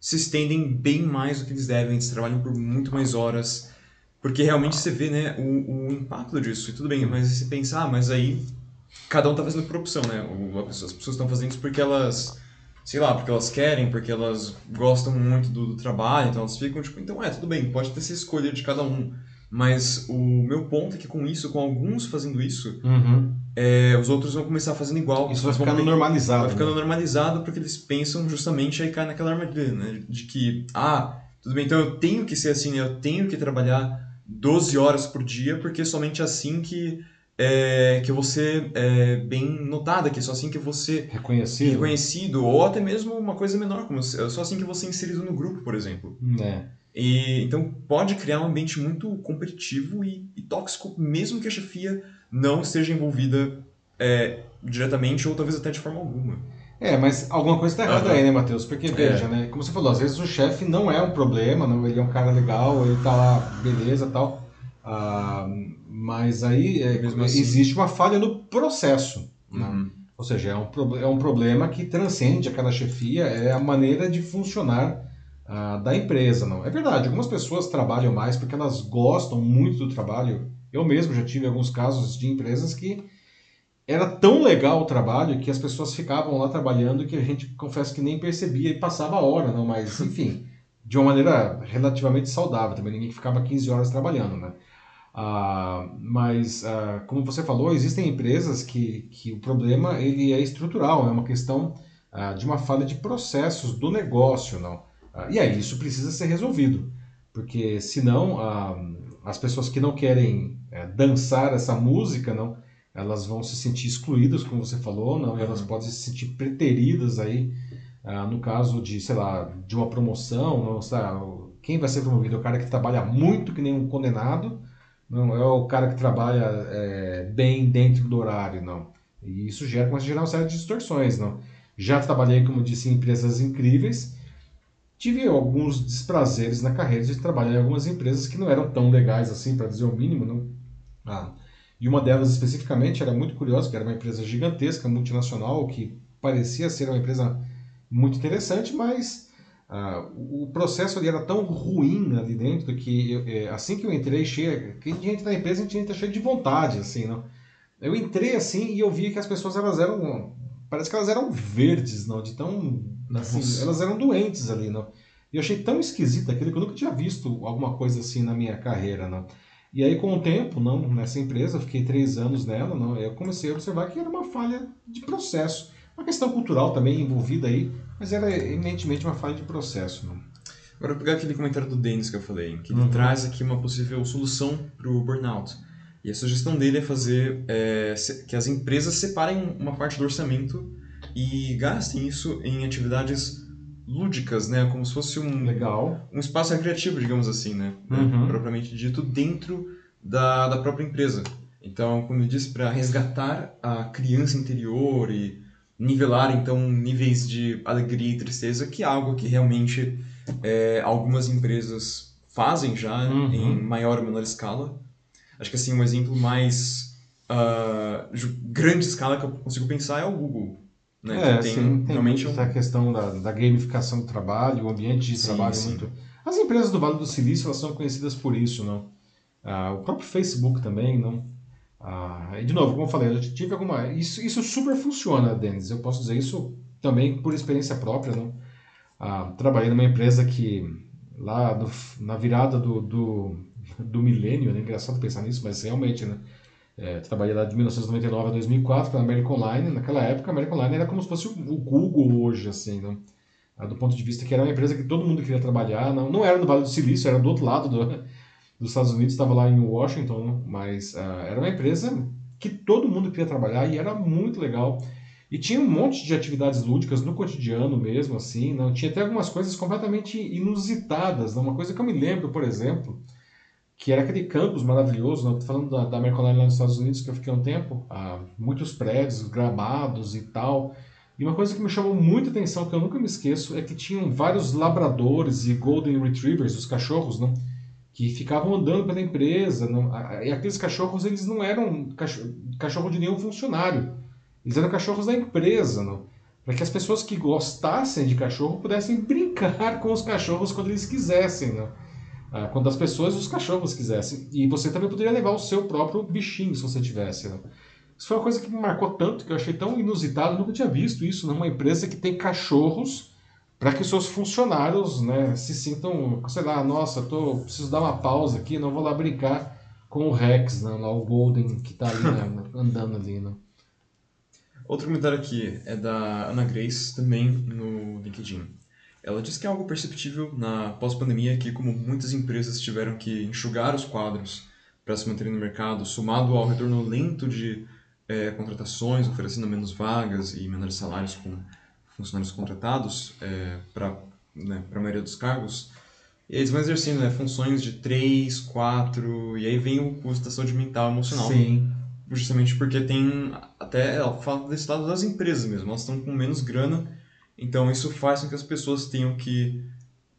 se estendem bem mais do que eles devem, eles trabalham por muito mais horas, porque realmente você vê, né, o, o impacto disso. E tudo bem, mas você pensa, ah, mas aí cada um tá fazendo por opção, né? As pessoas estão fazendo isso porque elas, sei lá, porque elas querem, porque elas gostam muito do, do, trabalho, então elas ficam tipo, então é, tudo bem, pode ter essa escolha de cada um. Mas o meu ponto é que com isso, com alguns fazendo isso, uhum. é, os outros vão começar fazendo igual. Isso vai ficando normalizado. Vai ficando né? normalizado porque eles pensam justamente aí cai naquela armadilha, né? De que, ah, tudo bem, então eu tenho que ser assim, né? eu tenho que trabalhar 12 horas por dia, porque é somente assim que, é, que você é bem notada, que é só assim que você reconhecido. reconhecido, ou até mesmo uma coisa menor, como é só assim que você é inserido no grupo, por exemplo. É. E, então pode criar um ambiente muito competitivo e, e tóxico, mesmo que a chefia não esteja envolvida é, diretamente ou talvez até de forma alguma. É, mas alguma coisa está errada uhum. aí, né, Matheus? Porque, veja, é. né? Como você falou, às vezes o chefe não é um problema, não, ele é um cara legal, ele tá lá, beleza tal. Ah, mas aí é, assim. existe uma falha no processo. Né? Uhum. Ou seja, é um, é um problema que transcende aquela chefia, é a maneira de funcionar ah, da empresa. não É verdade, algumas pessoas trabalham mais porque elas gostam muito do trabalho. Eu mesmo já tive alguns casos de empresas que era tão legal o trabalho que as pessoas ficavam lá trabalhando que a gente, confesso que nem percebia e passava a hora, não, mas enfim, de uma maneira relativamente saudável também, ninguém ficava 15 horas trabalhando, né? Ah, mas, ah, como você falou, existem empresas que, que o problema ele é estrutural, é uma questão ah, de uma falha de processos do negócio, não? Ah, e aí isso precisa ser resolvido, porque senão ah, as pessoas que não querem é, dançar essa música, não elas vão se sentir excluídas, como você falou, não, uhum. elas podem se sentir preteridas aí, ah, no caso de, sei lá, de uma promoção, não, sei lá, quem vai ser promovido é o cara que trabalha muito que nem um condenado, não é o cara que trabalha é, bem dentro do horário, não. E isso gera, começa a gerar uma série de distorções, não. Já trabalhei, como disse, em empresas incríveis, tive alguns desprazeres na carreira de trabalhar em algumas empresas que não eram tão legais assim, para dizer o mínimo, não. Ah, e uma delas especificamente era muito curiosa, que era uma empresa gigantesca, multinacional, que parecia ser uma empresa muito interessante, mas uh, o processo ali era tão ruim ali dentro que eu, é, assim que eu entrei, cheia, quem entra na empresa a gente entra cheio de vontade, assim, não? Eu entrei assim e eu vi que as pessoas elas eram, parece que elas eram verdes, não, de tão, assim, elas eram doentes ali, não? E eu achei tão esquisito aquilo que eu nunca tinha visto alguma coisa assim na minha carreira, não? E aí, com o tempo, não, nessa empresa, fiquei três anos nela, não, eu comecei a observar que era uma falha de processo. Uma questão cultural também envolvida aí, mas era eminentemente uma falha de processo. Não. Agora, vou pegar aquele comentário do Denis que eu falei, que ele uhum. traz aqui uma possível solução para o burnout. E a sugestão dele é fazer é, que as empresas separem uma parte do orçamento e gastem isso em atividades lúdicas, né? Como se fosse um legal um espaço recreativo, digamos assim, né? Uhum. Propriamente dito dentro da, da própria empresa. Então, como eu disse, para resgatar a criança interior e nivelar então níveis de alegria e tristeza, que é algo que realmente é, algumas empresas fazem já uhum. em maior ou menor escala. Acho que assim um exemplo mais uh, grande escala que eu consigo pensar é o Google Né? É, tem, sim, tem realmente um... a questão da, da gamificação do trabalho, o ambiente de sim, trabalho sim. muito... As empresas do Vale do Silício elas são conhecidas por isso, não? Ah, o próprio Facebook também, não? Ah, e de novo, como eu falei, eu tive alguma... Isso, isso super funciona, Denis. Eu posso dizer isso também por experiência própria, não? Ah, trabalhei numa empresa que lá na virada do, do, do milênio, é engraçado pensar nisso, mas realmente, né? É, trabalhei lá de 1999 a 2004 pela American Online. Naquela época, a American Online era como se fosse o Google hoje, assim, né? Ah, do ponto de vista que era uma empresa que todo mundo queria trabalhar. Não, não era no Vale do Silício, era do outro lado do, dos Estados Unidos, estava lá em Washington, mas uh, era uma empresa que todo mundo queria trabalhar e era muito legal. E tinha um monte de atividades lúdicas no cotidiano mesmo, assim, não tinha até algumas coisas completamente inusitadas. Não? Uma coisa que eu me lembro, por exemplo, que era aquele campus maravilhoso, não? Tô falando da, da American lá nos Estados Unidos, que eu fiquei um tempo, ah, muitos prédios, gramados e tal. E uma coisa que me chamou muita atenção, que eu nunca me esqueço, é que tinham vários labradores e golden retrievers, os cachorros, não? Que ficavam andando pela empresa. Não? E aqueles cachorros, eles não eram cachorro, cachorro de nenhum funcionário. Eles eram cachorros da empresa, não? para que as pessoas que gostassem de cachorro pudessem brincar com os cachorros quando eles quisessem. Não? Ah, quando as pessoas os cachorros quisessem. E você também poderia levar o seu próprio bichinho, se você tivesse. Né? Isso foi uma coisa que me marcou tanto, que eu achei tão inusitado, eu nunca tinha visto isso numa empresa que tem cachorros para que os seus funcionários né, se sintam, sei lá, nossa, tô, preciso dar uma pausa aqui, não vou lá brincar com o Rex, né, lá, o Golden que está ali né, andando ali. Né. Outro comentário aqui é da Ana Grace, também no LinkedIn. Ela diz que é algo perceptível na pós-pandemia que, como muitas empresas tiveram que enxugar os quadros para se manterem no mercado, somado ao retorno lento de é, contratações, oferecendo menos vagas e menores salários com funcionários contratados é, para né, a maioria dos cargos, eles vão exercendo né, funções de 3, 4, e aí vem o custo da saúde mental emocional. Sim. Justamente porque tem até, ela fala desse lado das empresas mesmo, elas estão com menos grana então isso faz com que as pessoas tenham que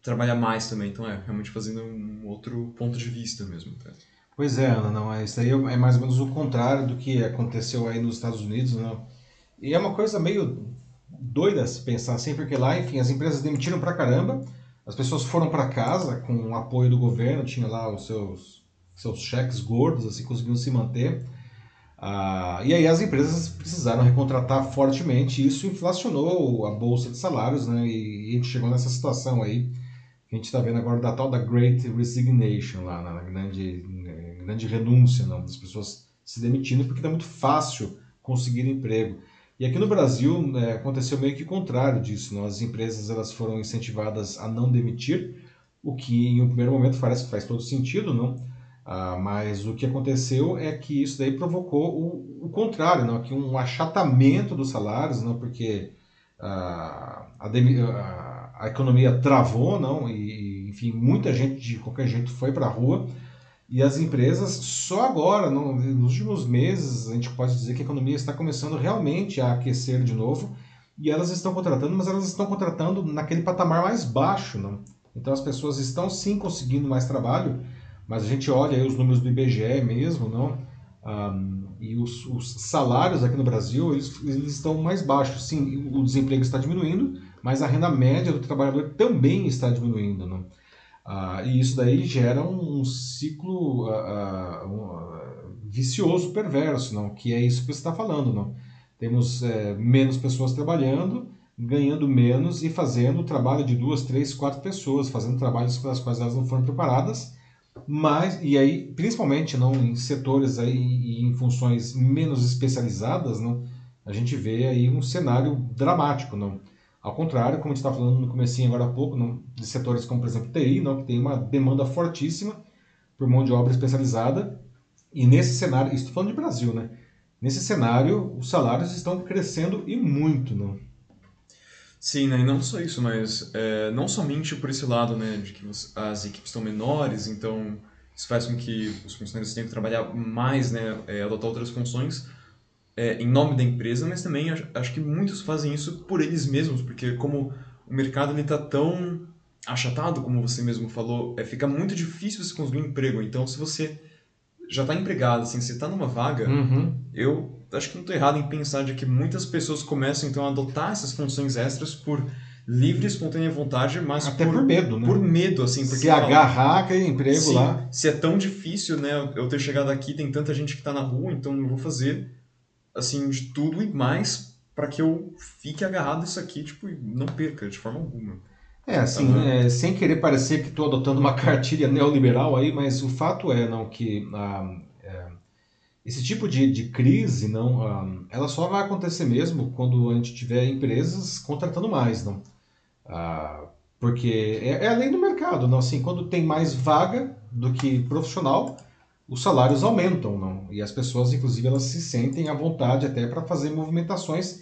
trabalhar mais também. Então é realmente fazendo um outro ponto de vista mesmo. Tá? Pois é, Ana, não, é, isso aí é mais ou menos o contrário do que aconteceu aí nos Estados Unidos, não. Né? E é uma coisa meio doida se pensar assim, porque lá, enfim, as empresas demitiram pra caramba, as pessoas foram para casa com o apoio do governo, tinha lá os seus, seus cheques gordos, assim, conseguiram se manter. Ah, e aí as empresas precisaram recontratar fortemente, e isso inflacionou a bolsa de salários, né? E, a gente chegou nessa situação aí que a gente está vendo agora da tal da Great Resignation lá, na grande, grande renúncia, não, das pessoas se demitindo porque está muito fácil conseguir emprego. E aqui no Brasil né, aconteceu meio que o contrário disso, não? as empresas elas foram incentivadas a não demitir, o que em um primeiro momento parece que faz todo sentido, não? Ah, mas o que aconteceu é que isso daí provocou o, o contrário, não? que um achatamento dos salários, não? porque ah, a, a, a, economia travou, não? E, enfim, muita gente de qualquer jeito foi para a rua, e as empresas, só agora, não, nos últimos meses, a gente pode dizer que a economia está começando realmente a aquecer de novo, e elas estão contratando, mas elas estão contratando naquele patamar mais baixo. Não? Então as pessoas estão sim conseguindo mais trabalho, mas a gente olha os números do IBGE mesmo, não? Um, e os, os, salários aqui no Brasil eles, eles, estão mais baixos. Sim, o desemprego está diminuindo, mas a renda média do trabalhador também está diminuindo. Não? Uh, e isso daí gera um, um ciclo uh, uh, vicioso, perverso, não? que é isso que você está falando. Não? Temos é, menos pessoas trabalhando, ganhando menos e fazendo o trabalho de duas, três, quatro pessoas, fazendo trabalhos para os quais elas não foram preparadas mas e aí principalmente não em setores aí e em funções menos especializadas não a gente vê aí um cenário dramático não ao contrário como a gente está falando no comecinho agora há pouco não, de setores como por exemplo TI não que tem uma demanda fortíssima por mão de obra especializada. E nesse cenário estou falando de Brasil né? Nesse cenário os salários estão crescendo e muito não? Sim, né? E não só isso, mas é, não somente por esse lado, né, de que as equipes estão menores, então isso faz com que os funcionários tenham que trabalhar mais, né, é, adotar outras funções é, em nome da empresa, mas também acho, acho, que muitos fazem isso por eles mesmos, porque como o mercado está tão achatado, como você mesmo falou, é, fica muito difícil você conseguir um emprego. Então, se você já está empregado, assim, você está numa vaga, Uhum. eu acho que não estou errado em pensar de que muitas pessoas começam então a adotar essas funções extras por livre e espontânea vontade, mas Até por, medo, né? por medo, assim, porque Se agarrar aquele emprego Sim, lá. Se é tão difícil, né, eu ter chegado aqui, tem tanta gente que tá na rua, então eu vou fazer, assim, de tudo e mais para que eu fique agarrado isso aqui, tipo, e não perca de forma alguma. É, assim, Uhum. é, sem querer parecer que estou adotando uma cartilha neoliberal aí, mas o fato é não que ah, é, esse tipo de, de crise não, ah, ela só vai acontecer mesmo quando a gente tiver empresas contratando mais, não? Ah, porque é, é a lei do mercado, não? Assim, quando tem mais vaga do que profissional, os salários aumentam, não? E as pessoas, inclusive, elas se sentem à vontade até para fazer movimentações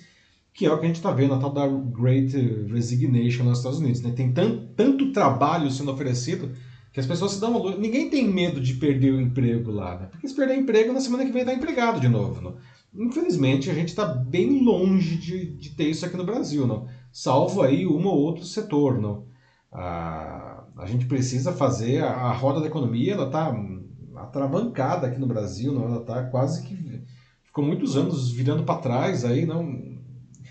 que é o que a gente está vendo, a tal da Great Resignation nos Estados Unidos. Né? Tem tan- tanto trabalho sendo oferecido que as pessoas se dão valor. Ninguém tem medo de perder o emprego lá, né? porque se perder o emprego, na semana que vem está empregado de novo. Né? Infelizmente, a gente está bem longe de, de ter isso aqui no Brasil, não? salvo aí um ou outro setor. Não? A, a gente precisa fazer, a, a roda da economia ela está atravancada aqui no Brasil, não? ela está quase que... Ficou muitos anos virando para trás aí, não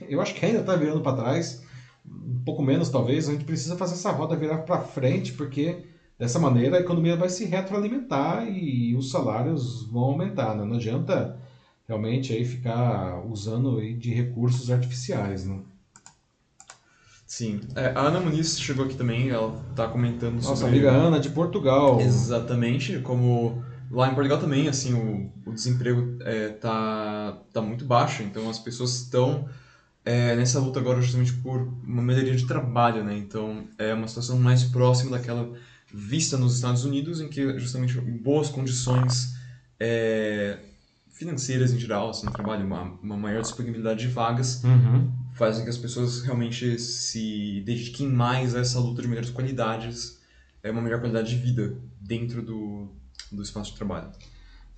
eu acho que ainda está virando para trás, um pouco menos talvez. A gente precisa fazer essa roda virar para frente, porque dessa maneira a economia vai se retroalimentar e os salários vão aumentar. Né? Não adianta realmente aí ficar usando aí de recursos artificiais. Né? Sim. É, a Ana Muniz chegou aqui também, ela tá comentando Nossa sobre... amiga Ana de Portugal. Exatamente, como lá em Portugal também, assim, o, o desemprego é, tá, tá muito baixo, então as pessoas estão é, nessa luta agora justamente por uma melhoria de trabalho, né? Então é uma situação mais próxima daquela vista nos Estados Unidos, em que justamente boas condições é, financeiras em geral, assim, no trabalho, uma, uma maior disponibilidade de vagas, Uhum. Fazem que as pessoas realmente se dediquem mais a essa luta de melhores qualidades, é uma melhor qualidade de vida dentro do, do espaço de trabalho.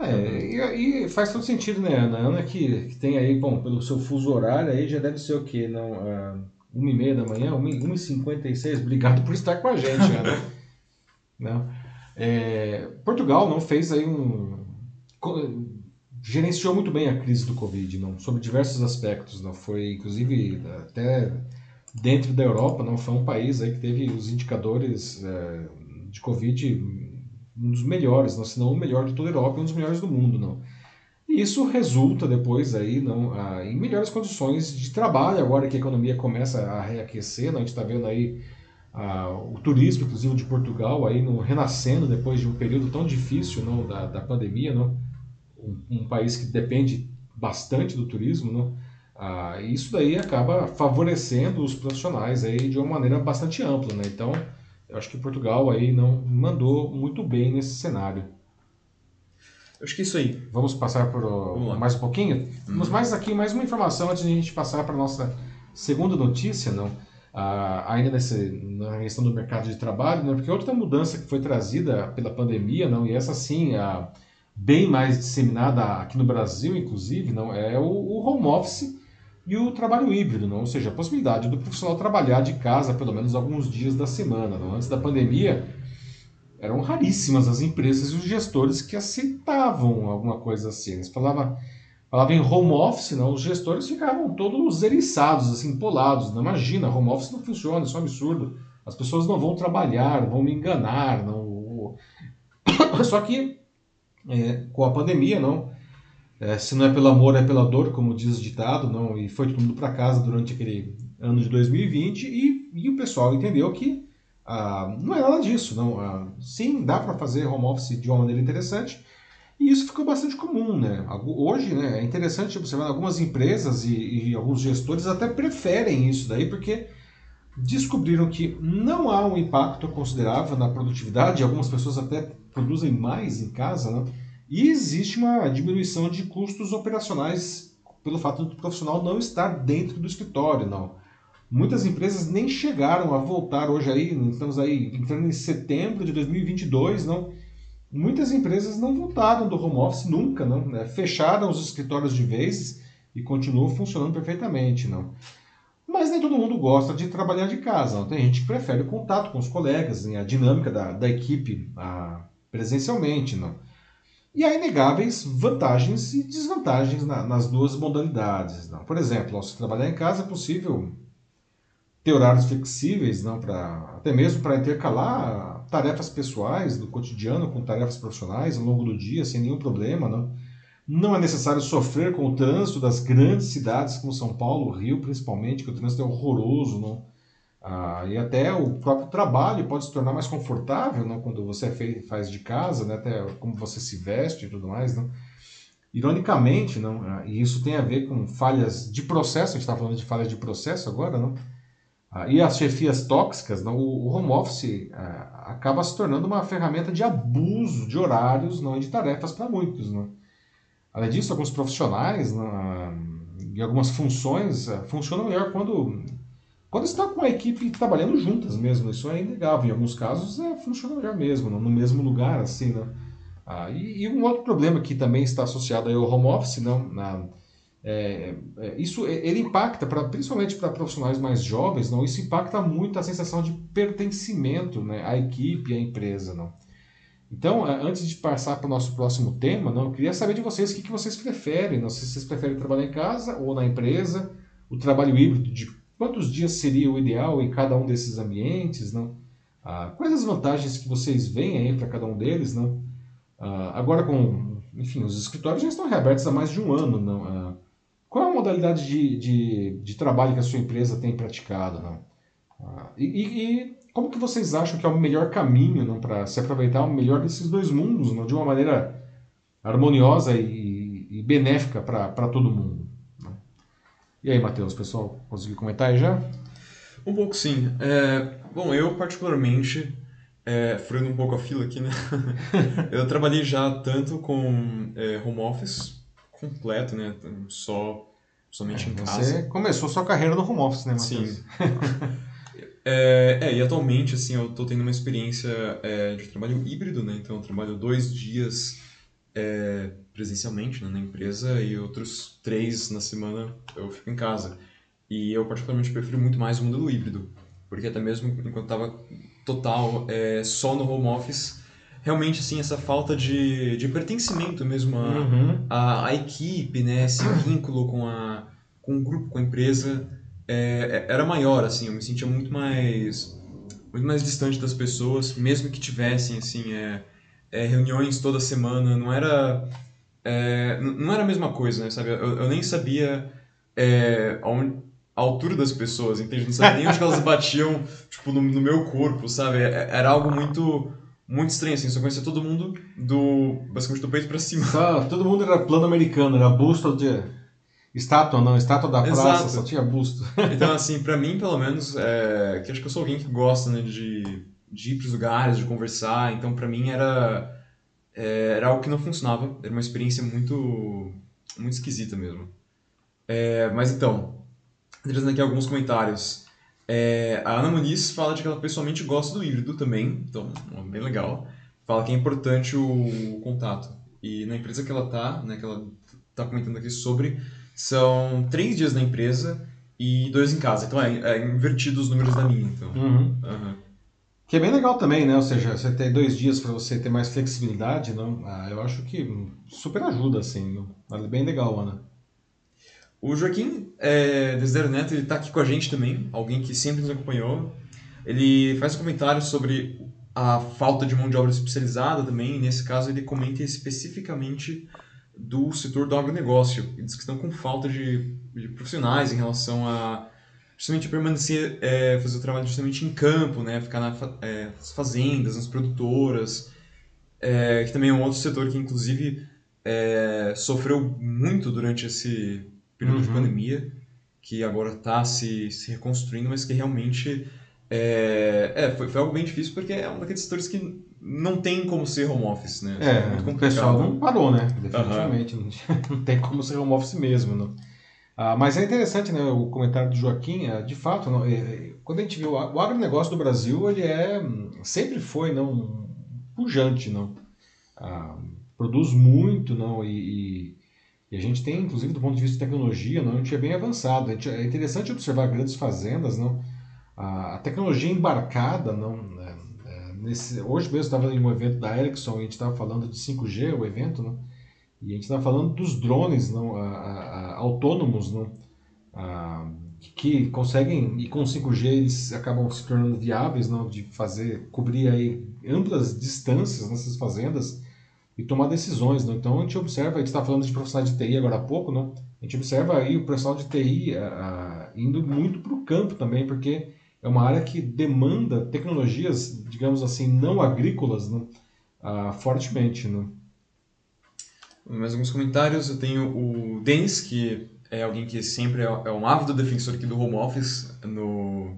É, e, e faz todo sentido, né, Ana? Ana que, que tem aí, bom, pelo seu fuso horário aí já deve ser o quê? Não, ah, uma e meia da manhã, uma uma e cinquenta e seis. Obrigado por estar com a gente, Ana. não. É, Portugal não fez aí um gerenciou muito bem a crise do Covid, não, sobre diversos aspectos, não foi, inclusive até dentro da Europa, não foi um país aí que teve os indicadores é, de Covid um dos melhores, não, se não o melhor de toda a Europa um dos melhores do mundo, não. E isso resulta depois aí não em melhores condições de trabalho agora que a economia começa a reaquecer, não, a gente está vendo aí o turismo, inclusive de Portugal, aí no, renascendo depois de um período tão difícil não, da, da pandemia, não, um, um país que depende bastante do turismo, não, ah, isso daí acaba favorecendo os profissionais aí de uma maneira bastante ampla, né? Então, eu acho que Portugal aí não mandou muito bem nesse cenário. Eu acho que é isso aí. Vamos passar por Vamos mais um pouquinho? Temos mais aqui, mais uma informação antes de a gente passar para a nossa segunda notícia, não? Ah, ainda nesse, na questão do mercado de trabalho, né? porque outra mudança que foi trazida pela pandemia, não? e essa sim, a, bem mais disseminada aqui no Brasil, inclusive, não é o, o home office e o trabalho híbrido, não? ou seja, a possibilidade do profissional trabalhar de casa pelo menos alguns dias da semana. Não? Antes da pandemia, eram raríssimas as empresas e os gestores que aceitavam alguma coisa assim. Eles falavam, falavam em home office, não, os gestores ficavam todos eriçados, assim, empolados. Não imagina, home office não funciona, isso é um absurdo. As pessoas não vão trabalhar, vão me enganar. Não... Só que é, com a pandemia, não. É, se não é pelo amor, é pela dor, como diz o ditado, não. E foi todo mundo para casa durante aquele ano de 2020 e, e o pessoal entendeu que ah, não é nada disso, não. Ah, sim, dá para fazer home office de uma maneira interessante e isso ficou bastante comum, né? Hoje, né, é interessante observar algumas empresas e, e alguns gestores até preferem isso daí porque descobriram que não há um impacto considerável na produtividade, algumas pessoas até produzem mais em casa, né? E existe uma diminuição de custos operacionais pelo fato do profissional não estar dentro do escritório, não. Muitas empresas nem chegaram a voltar hoje aí, estamos aí entrando em setembro de 2022, não. Muitas empresas não voltaram do home office nunca, não, né? Fecharam os escritórios de vez e continuam funcionando perfeitamente, não. Mas nem todo mundo gosta de trabalhar de casa. Tem gente que prefere o contato com os colegas, né? a dinâmica da, da equipe ah, presencialmente. Não? E há inegáveis vantagens e desvantagens na, nas duas modalidades. Não? Por exemplo, se trabalhar em casa é possível ter horários flexíveis, não, pra, até mesmo para intercalar tarefas pessoais do cotidiano com tarefas profissionais ao longo do dia, sem nenhum problema. Não, não é necessário sofrer com o trânsito das grandes cidades como São Paulo, Rio principalmente, que o trânsito é horroroso. Não? Ah, e até o próprio trabalho pode se tornar mais confortável não? quando você faz de casa, né? até como você se veste e tudo mais. Não? Ironicamente, não, ah, e isso tem a ver com falhas de processo, a gente está falando de falhas de processo agora, não? Ah, e as chefias tóxicas, não, o home office ah, acaba se tornando uma ferramenta de abuso de horários não, e de tarefas para muitos. Não? Além disso, alguns profissionais não, e algumas funções funcionam melhor quando quando está com a equipe trabalhando juntas mesmo, isso é inegável. Em alguns casos é, funciona melhor mesmo, no mesmo lugar, assim, né? Ah, e, e, um outro problema que também está associado ao home office, não, na, é, é, isso ele impacta, pra, principalmente para profissionais mais jovens, não, isso impacta muito a sensação de pertencimento né, à equipe, à empresa. Não. Então, é, antes de passar para o nosso próximo tema, não, eu queria saber de vocês o que, que vocês preferem. Não, se vocês preferem trabalhar em casa ou na empresa, o trabalho híbrido de Quantos dias seria o ideal em cada um desses ambientes? Não? Ah, quais as vantagens que vocês veem aí para cada um deles? Não? Ah, agora, com, enfim, os escritórios já estão reabertos há mais de um ano. Não? Ah, qual a modalidade de, de, de, trabalho que a sua empresa tem praticado? Não? Ah, e, e, como que vocês acham que é o melhor caminho para se aproveitar o melhor desses dois mundos não? de uma maneira harmoniosa e, e benéfica para todo mundo? E aí, Matheus, pessoal, conseguiu comentar aí já? Um pouco sim. É, bom, eu particularmente, é, furando um pouco a fila aqui, né? eu trabalhei já tanto com é, home office completo, né? Só, somente é, em casa. Você começou sua carreira no home office, né, Matheus? Sim. é, é, e atualmente, assim, eu estou tendo uma experiência é, de trabalho híbrido, né? Então, eu trabalho dois dias é, presencialmente né, na empresa e outros três na semana eu fico em casa. E eu particularmente prefiro muito mais o modelo híbrido, porque até mesmo enquanto estava total é, só no home office, realmente assim essa falta de, de pertencimento mesmo à, uhum. à, à, equipe, né, esse vínculo com, a, com o grupo, com a empresa, é, é, era maior, assim, eu me sentia muito mais muito mais distante das pessoas, mesmo que tivessem assim é, é, reuniões toda semana, não era é, não era a mesma coisa, né, sabe? Eu, eu nem sabia é, a, altura das pessoas, entende? Não sabia nem onde elas batiam, tipo, no, no, meu corpo, sabe? Era algo muito muito estranho, assim, só conhecia todo mundo do, basicamente do peito para cima. Só, todo mundo era plano americano, era busto de... Estátua não, estátua da praça, Exato. só tinha busto. Então, assim, para mim, pelo menos, é, que acho que eu sou alguém que gosta, né, de, de ir pros lugares, de conversar, então para mim era é, era algo que não funcionava, era uma experiência muito, muito esquisita mesmo. É, mas então, trazendo aqui alguns comentários. É, a Ana Muniz fala de que ela pessoalmente gosta do híbrido também, então, bem legal. Fala que é importante o, o contato. E na empresa que ela tá, né, que ela tá comentando aqui sobre, são três dias na empresa e dois em casa. Então é, é invertido os números da minha, então. Uhum. Uhum. Que é bem legal também, né? Ou seja, você ter dois dias para você ter mais flexibilidade, não? Ah, eu acho que super ajuda, assim. Vale bem legal, Ana. O Joaquim é, Desidero Neto, ele está aqui com a gente também, alguém que sempre nos acompanhou. Ele faz um comentário sobre a falta de mão de obra especializada também, nesse caso ele comenta especificamente do setor do agronegócio. Ele diz que estão com falta de, de profissionais em relação a justamente permanecer, é, fazer o trabalho justamente em campo, né? Ficar nas é, fazendas, nas produtoras, é, que também é um outro setor que, inclusive, é, sofreu muito durante esse período uhum. de pandemia, que agora está se, se reconstruindo, mas que realmente é, é, foi, foi algo bem difícil porque é um daqueles setores que não tem como ser home office, né? É, é o pessoal não parou, né? Definitivamente. Uhum. Não tem como ser home office mesmo, não. Ah, mas é interessante né, o comentário do Joaquim, ah, de fato, não, é, quando a gente o, o agronegócio do Brasil, ele é, sempre foi não, pujante, não, ah, produz muito não, e, e, e, a gente tem, inclusive do ponto de vista de tecnologia, não, a gente é bem avançado. Gente, é interessante observar grandes fazendas, não, a, a tecnologia embarcada não, é, é, nesse, hoje mesmo estava em um evento da Ericsson e a gente estava falando de 5G, o evento, né? E a gente estava falando dos drones não, a, a, autônomos não, que conseguem, e com 5G eles acabam se tornando viáveis não, de fazer, cobrir aí amplas distâncias nessas fazendas e tomar decisões. Não? Então a gente observa, a gente está falando de profissionais de TI agora há pouco, não? a gente observa aí o profissional de TI a, indo muito para o campo também, porque é uma área que demanda tecnologias, digamos assim, não agrícolas não? fortemente. Não? Mais alguns comentários. Eu tenho o Denis, que é alguém que sempre é, é um ávido defensor aqui do home office no,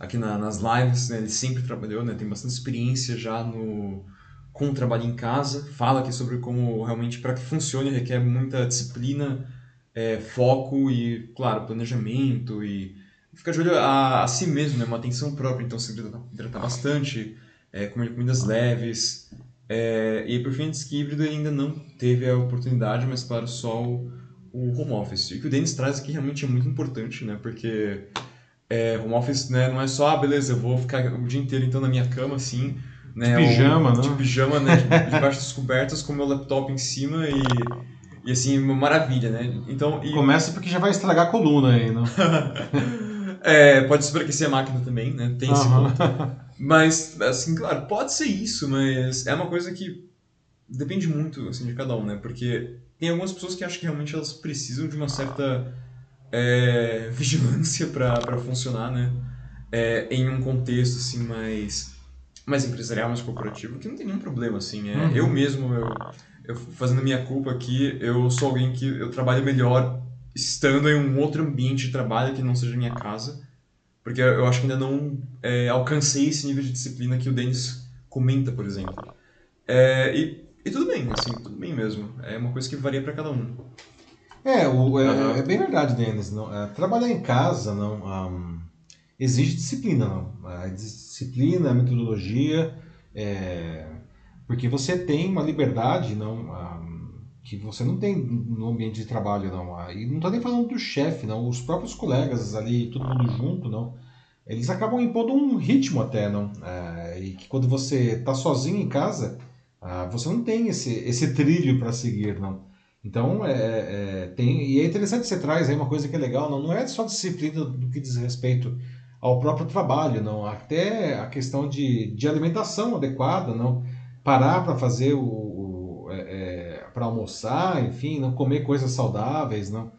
aqui na, nas lives. Né? Ele sempre trabalhou, né? tem bastante experiência já no, com o trabalho em casa. Fala aqui sobre como realmente, para que funcione, requer muita disciplina, é, foco e, claro, planejamento e ficar de olho a, a si mesmo, né? uma atenção própria. Então, se hidratar, hidratar bastante, é, comer comidas leves. É, e por fim, diz que híbrido ainda não teve a oportunidade, mas claro, só o, o home office. E o que o Denis traz aqui realmente é muito importante, né? Porque é, home office né, não é só, ah, beleza, eu vou ficar o dia inteiro então na minha cama assim. Né, de pijama, ou, né? De pijama, né? Debaixo das cobertas com meu laptop em cima e. E assim, uma maravilha, né? Então, e... Começa porque já vai estragar a coluna aí, não? é, pode superaquecer a máquina também, né? Tem esse ponto. Mas, assim, claro, pode ser isso, mas é uma coisa que depende muito assim, de cada um, né? Porque tem algumas pessoas que acham que realmente elas precisam de uma certa é, vigilância para funcionar, né? É, em um contexto assim mais mais empresarial, mais corporativo, que não tem nenhum problema assim. É, uhum. Eu mesmo, eu, eu fazendo minha culpa aqui, eu sou alguém que eu trabalho melhor estando em um outro ambiente de trabalho que não seja minha casa porque eu acho que ainda não é, alcancei esse nível de disciplina que o Denis comenta, por exemplo. É, e, e tudo bem, assim, tudo bem mesmo. É uma coisa que varia para cada um. É, o, é, uhum. é, bem verdade, Denis. Não, é, trabalhar em casa não um, exige disciplina, não. A disciplina, a metodologia, é, porque você tem uma liberdade, não. Um, que você não tem no ambiente de trabalho, não. E não estou nem falando do chefe, não. Os próprios colegas ali, todo mundo junto, não. Eles acabam impondo um ritmo até, não. É, e que quando você está sozinho em casa, ah, você não tem esse, esse trilho para seguir, não. Então, é, é, tem, e é interessante que você traz aí uma coisa que é legal, não, não é só disciplina do que diz respeito ao próprio trabalho, não. Até a questão de, de alimentação adequada, não. Parar para fazer o, para almoçar, enfim, não comer coisas saudáveis, não.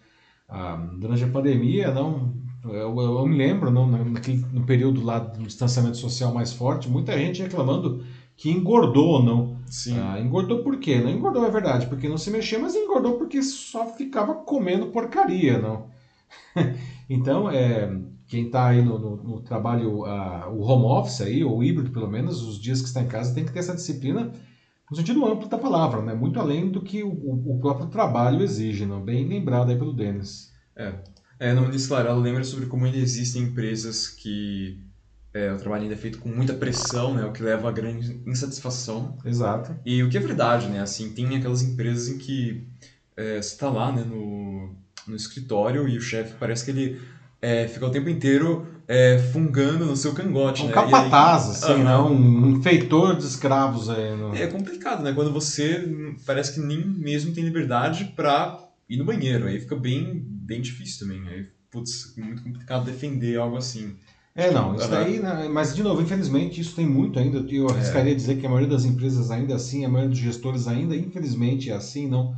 Ah, durante a pandemia, não, eu, eu, me lembro, não, naquele, no período lá do distanciamento social mais forte, muita gente reclamando que engordou, não. Sim. Ah, engordou por quê? Não engordou é verdade, porque não se mexia, mas engordou porque só ficava comendo porcaria, não. então, é, quem está aí no, no, no trabalho, uh, o home office aí, ou híbrido pelo menos, os dias que está em casa, tem que ter essa disciplina no sentido amplo da palavra, né? muito além do que o, o próprio trabalho exige, não? bem lembrado aí pelo Denis. É, é no Claro, ela lembra sobre como ainda existem empresas que é, o trabalho ainda é feito com muita pressão, né, o que leva a grande insatisfação. Exato. E o que é verdade, né, assim, tem aquelas empresas em que é, você está lá, né, no, no escritório e o chefe parece que ele é, fica o tempo inteiro é, fungando no seu cangote, um né? capataz, aí, assim, né? Um, feitor de escravos aí. No... É complicado, né? Quando você parece que nem mesmo tem liberdade para ir no banheiro. Aí fica bem, bem difícil também. Aí, putz, muito complicado defender algo assim. É, não, isso daí, né, mas de novo, infelizmente, isso tem muito ainda. Eu arriscaria é. dizer que a maioria das empresas ainda é assim, a maioria dos gestores ainda, infelizmente, é assim, não.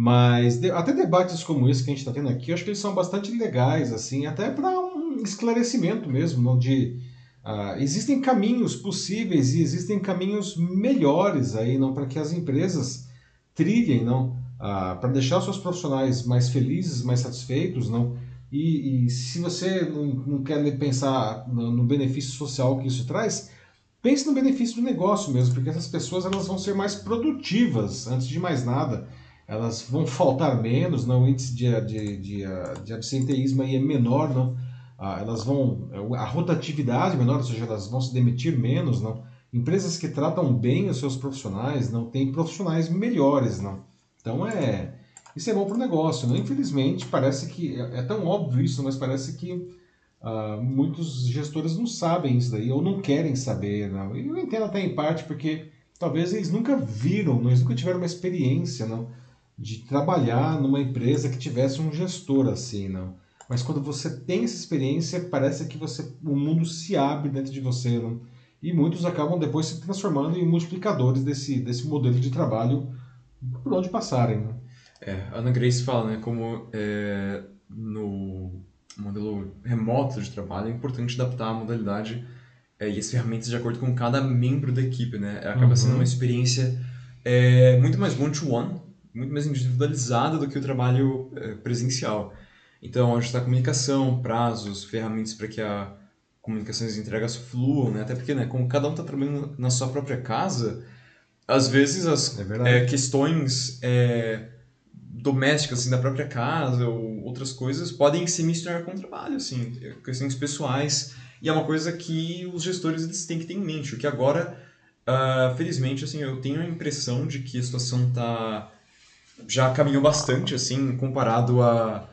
Mas de, até debates como esse que a gente está tendo aqui, eu acho que eles são bastante legais, assim, até para um esclarecimento mesmo, não de uh, existem caminhos possíveis e existem caminhos melhores aí, não para que as empresas trilhem, não, uh, para deixar os seus profissionais mais felizes, mais satisfeitos, não. E, e se você não, não quer pensar no, no benefício social que isso traz, pense no benefício do negócio mesmo, porque essas pessoas elas vão ser mais produtivas antes de mais nada elas vão faltar menos, não, o índice de, de, de, de absenteísmo aí é menor, não, ah, elas vão, a rotatividade é menor, ou seja, elas vão se demitir menos, não, empresas que tratam bem os seus profissionais, não, têm profissionais melhores, não, então é, isso é bom para o negócio, não, infelizmente parece que, é, é tão óbvio isso, mas parece que uh, muitos gestores não sabem isso daí, ou não querem saber. Não. E eu entendo até em parte, porque talvez eles nunca viram, eles nunca tiveram uma experiência não, de trabalhar numa empresa que tivesse um gestor assim. Não. Mas quando você tem essa experiência, parece que você, o mundo se abre dentro de você. Não? E muitos acabam depois se transformando em multiplicadores desse, desse modelo de trabalho por onde passarem. Né? É, Ana Grace fala, né, como é, no modelo remoto de trabalho é importante adaptar a modalidade é, e as ferramentas de acordo com cada membro da equipe, né? Acaba uhum. sendo uma experiência é, muito mais one-to-one, muito mais individualizada do que o trabalho é, presencial. Então, ajustar a comunicação, prazos, ferramentas para que a comunicação e as entregas fluam, né? Até porque, né, como cada um está trabalhando na sua própria casa, às vezes as é, questões é, domésticas assim, da própria casa ou outras coisas podem se misturar com o trabalho, assim, questões pessoais. E é uma coisa que os gestores eles têm que ter em mente, o que agora, uh, felizmente, assim, eu tenho a impressão de que a situação tá já caminhou bastante, assim, comparado a,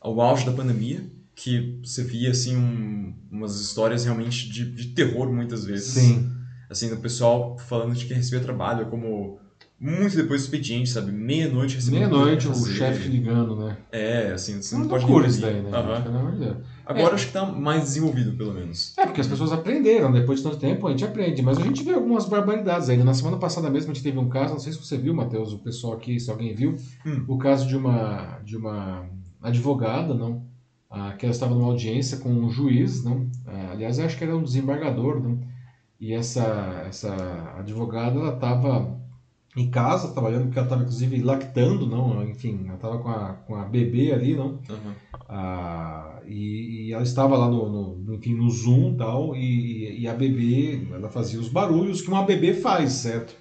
ao auge da pandemia, que você via, assim, um, umas histórias realmente de, de terror muitas vezes. Sim. Assim, do pessoal falando de que recebia trabalho como muito depois do expediente, sabe? Meia-noite recebendo. Meia-noite o chefe ligando, né? É, assim, você não, não pode loucura isso daí, né? Uhum. Agora é. acho que tá mais desenvolvido, pelo menos. É, porque as pessoas aprenderam, depois de tanto tempo a gente aprende. Mas a gente vê algumas barbaridades ainda. Na semana passada mesmo a gente teve um caso, não sei se você viu, Matheus, o pessoal aqui, se alguém viu, hum. o caso de uma, de uma advogada, não? Ah, que ela estava numa audiência com um juiz, não? Ah, aliás, eu acho que era um desembargador, não? E essa, essa advogada, ela estava em casa, trabalhando, porque ela estava inclusive lactando, não, enfim, ela estava com a, com a bebê ali, não, uhum. ah, e, e, ela estava lá no, no, enfim, no Zoom tal, e, e a bebê, ela fazia os barulhos que uma bebê faz, certo?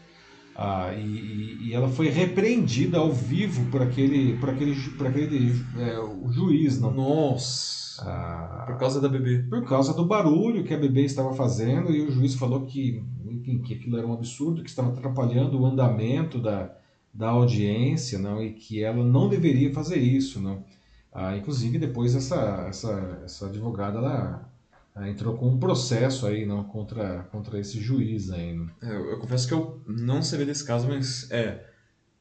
Ah, e, e, ela foi repreendida ao vivo por aquele, por aquele, por aquele é, o juiz, não? Nossa! Ah, por causa da bebê. Por causa do barulho que a bebê estava fazendo e o juiz falou que enfim, que aquilo era um absurdo, que estava atrapalhando o andamento da, da audiência, não, e que ela não deveria fazer isso, não. Ah, inclusive depois essa, essa, essa advogada ela, ela entrou com um processo aí não contra, contra esse juiz aí. É, eu, eu, confesso que eu não sabia desse caso, mas é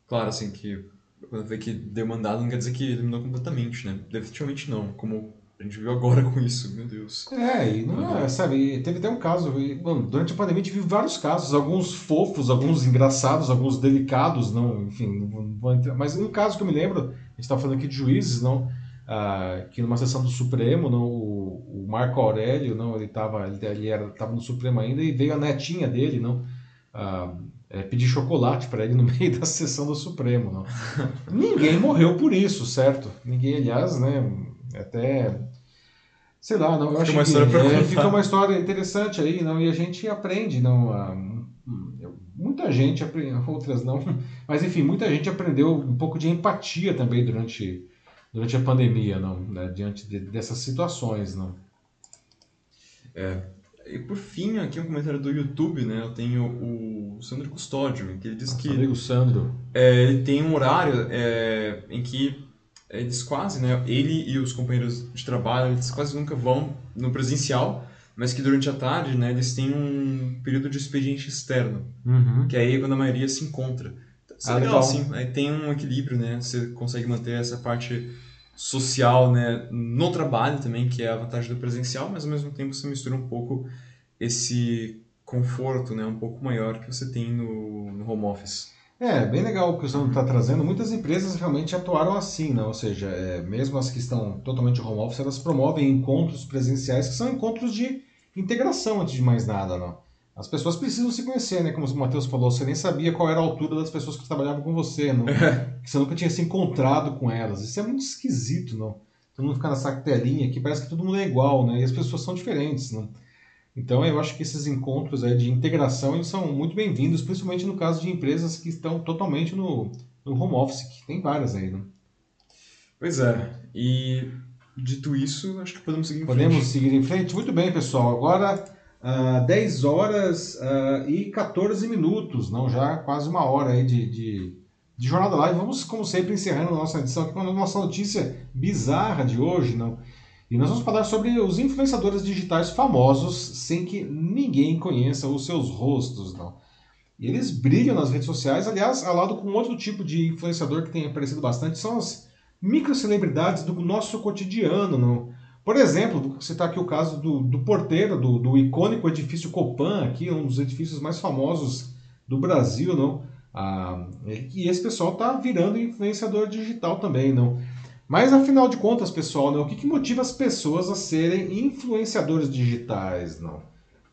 claro assim que quando falei que deu mandado não quer dizer que eliminou completamente, né? Definitivamente não, como a gente viu agora com isso, meu Deus. É, e não é, sabe, teve até um caso, mano, durante a pandemia a gente viu vários casos, alguns fofos, alguns engraçados, alguns delicados, não, enfim, não vou entrar, mas um caso que eu me lembro, a gente estava falando aqui de juízes, não, ah, que numa sessão do Supremo, não, o, o Marco Aurélio, não, ele estava ele, ele era, tava no Supremo ainda e veio a netinha dele, não, ah, é, pedir chocolate para ele no meio da sessão do Supremo, não. Ninguém morreu por isso, certo? Ninguém, aliás, né, até sei lá, não, eu fica acho uma história que é, fica uma história interessante aí, não, e a gente aprende, não, a, muita gente aprende, outras não, mas enfim, muita gente aprendeu um pouco de empatia também durante durante a pandemia, não, né, diante de, dessas situações, não. É. E por fim, aqui um comentário do YouTube, né? Eu tenho o Sandro Custódio, que ele diz Nossa, que. Amigo Sandro. É, ele tem um horário é, em que eles quase, né, ele e os companheiros de trabalho, eles quase nunca vão no presencial, mas que durante a tarde, né, eles têm um período de expediente externo, uhum. que é aí quando a maioria se encontra. Então, isso é ah, legal, legal, sim. Aí tem um equilíbrio, né, você consegue manter essa parte social, né, no trabalho também, que é a vantagem do presencial, mas ao mesmo tempo você mistura um pouco esse conforto, né, um pouco maior que você tem no, no home office. É, bem legal o que o Sandro está trazendo. Muitas empresas realmente atuaram assim, né? ou seja, é, mesmo as que estão totalmente home office, elas promovem encontros presenciais que são encontros de integração antes de mais nada. Não? As pessoas precisam se conhecer, né? Como o Matheus falou, você nem sabia qual era a altura das pessoas que trabalhavam com você, não? que você nunca tinha se encontrado com elas. Isso é muito esquisito, não? Todo mundo fica nessa telinha aqui, parece que todo mundo é igual, né? E as pessoas são diferentes, não? Então, eu acho que esses encontros aí de integração eles são muito bem-vindos, principalmente no caso de empresas que estão totalmente no, no home office, que tem várias aí, né? Pois é. E dito isso, acho que podemos seguir em podemos frente. Podemos seguir em frente? Muito bem, pessoal. Agora, uh, 10 horas uh, e 14 minutos, não já quase uma hora aí de, de, de jornada live. Vamos, como sempre, encerrando a nossa edição aqui com a nossa notícia bizarra de hoje, não? E nós vamos falar sobre os influenciadores digitais famosos sem que ninguém conheça os seus rostos, não. E eles brilham nas redes sociais, aliás, ao lado com outro tipo de influenciador que tem aparecido bastante, são as microcelebridades do nosso cotidiano, não. Por exemplo, vou citar aqui o caso do, do porteiro do, do icônico edifício Copan, aqui, um dos edifícios mais famosos do Brasil, não? Ah, e esse pessoal está virando influenciador digital também, não? Mas afinal de contas, pessoal, né, o que, que motiva as pessoas a serem influenciadores digitais, não?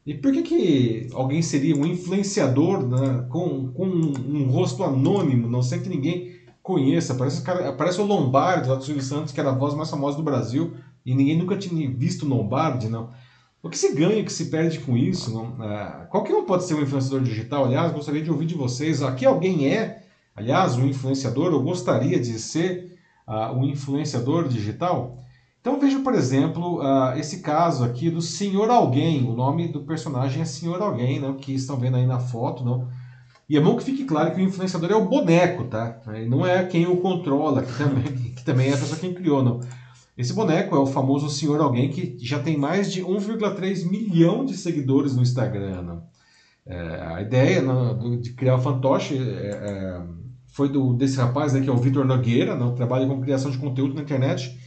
E por que, que alguém seria um influenciador né, com, com um, um, rosto anônimo, não sem que ninguém conheça? Parece, parece o Lombardi lá do Silvio Santos, que era a voz mais famosa do Brasil, e ninguém nunca tinha visto Lombardi, não? O que se ganha, o que se perde com isso? Não? É, qualquer um pode ser um influenciador digital. Aliás, gostaria de ouvir de vocês. Aqui alguém é, aliás, um influenciador ou gostaria de ser uh, um influenciador digital? Então veja, por exemplo, uh, esse caso aqui do Senhor Alguém. O nome do personagem é Senhor Alguém, não? que estão vendo aí na foto. Não? E é bom que fique claro que o influenciador é o boneco, tá? Não é quem o controla, que também, que também é a pessoa quem criou. Não? Esse boneco é o famoso Senhor Alguém que já tem mais de 1,3 milhão de seguidores no Instagram. Né? É, a ideia né, de criar o fantoche é, é, foi do, desse rapaz né, que é o Vitor Nogueira, né, trabalha com criação de conteúdo na internet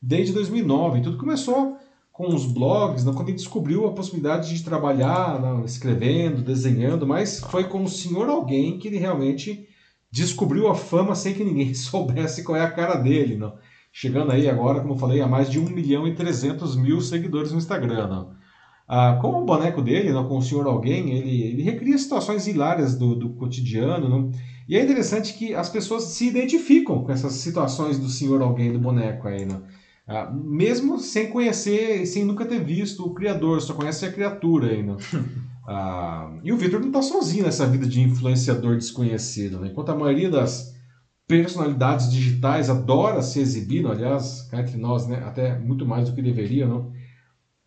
desde 2009. Tudo começou com os blogs, né, quando ele descobriu a possibilidade de trabalhar né, escrevendo, desenhando, mas foi com o Senhor Alguém que ele realmente descobriu a fama sem que ninguém soubesse qual é a cara dele. Não? chegando aí agora, como eu falei, a mais de 1 milhão e 300 mil seguidores no Instagram. Né? Ah, com o boneco dele, né, com o senhor alguém, ele, ele recria situações hilárias do, do cotidiano. Né? E é interessante que as pessoas se identificam com essas situações do senhor alguém, do boneco aí. Né? Ah, mesmo sem conhecer, sem nunca ter visto o criador, só conhece a criatura aí. Né? Ah, e o Victor não está sozinho nessa vida de influenciador desconhecido. Né? Enquanto a maioria das personalidades digitais adora se exibir, aliás, cá entre nós, né, até muito mais do que deveria, não?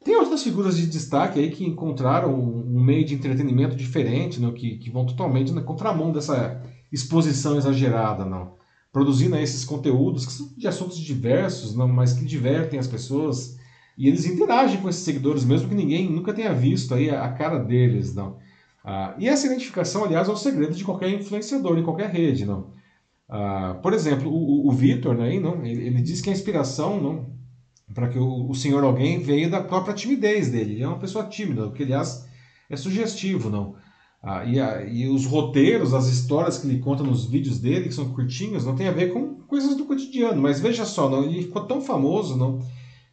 Tem outras figuras de destaque aí que encontraram um meio de entretenimento diferente, não? Que, que vão totalmente na contramão dessa exposição exagerada, não? Produzindo esses conteúdos que são de assuntos diversos, não? mas que divertem as pessoas e eles interagem com esses seguidores, mesmo que ninguém nunca tenha visto aí a, cara deles, não? Ah, e essa identificação, aliás, é o segredo de qualquer influenciador em qualquer rede, não? Ah, por exemplo, o, o Vitor, né, não, ele, ele, diz que a inspiração não, para que o, o senhor alguém veio da própria timidez dele. Ele é uma pessoa tímida, o que aliás é sugestivo, não. Ah, e, a, e, os roteiros, as histórias que ele conta nos vídeos dele, que são curtinhos, não tem a ver com coisas do cotidiano. Mas veja só, não, ele ficou tão famoso, não,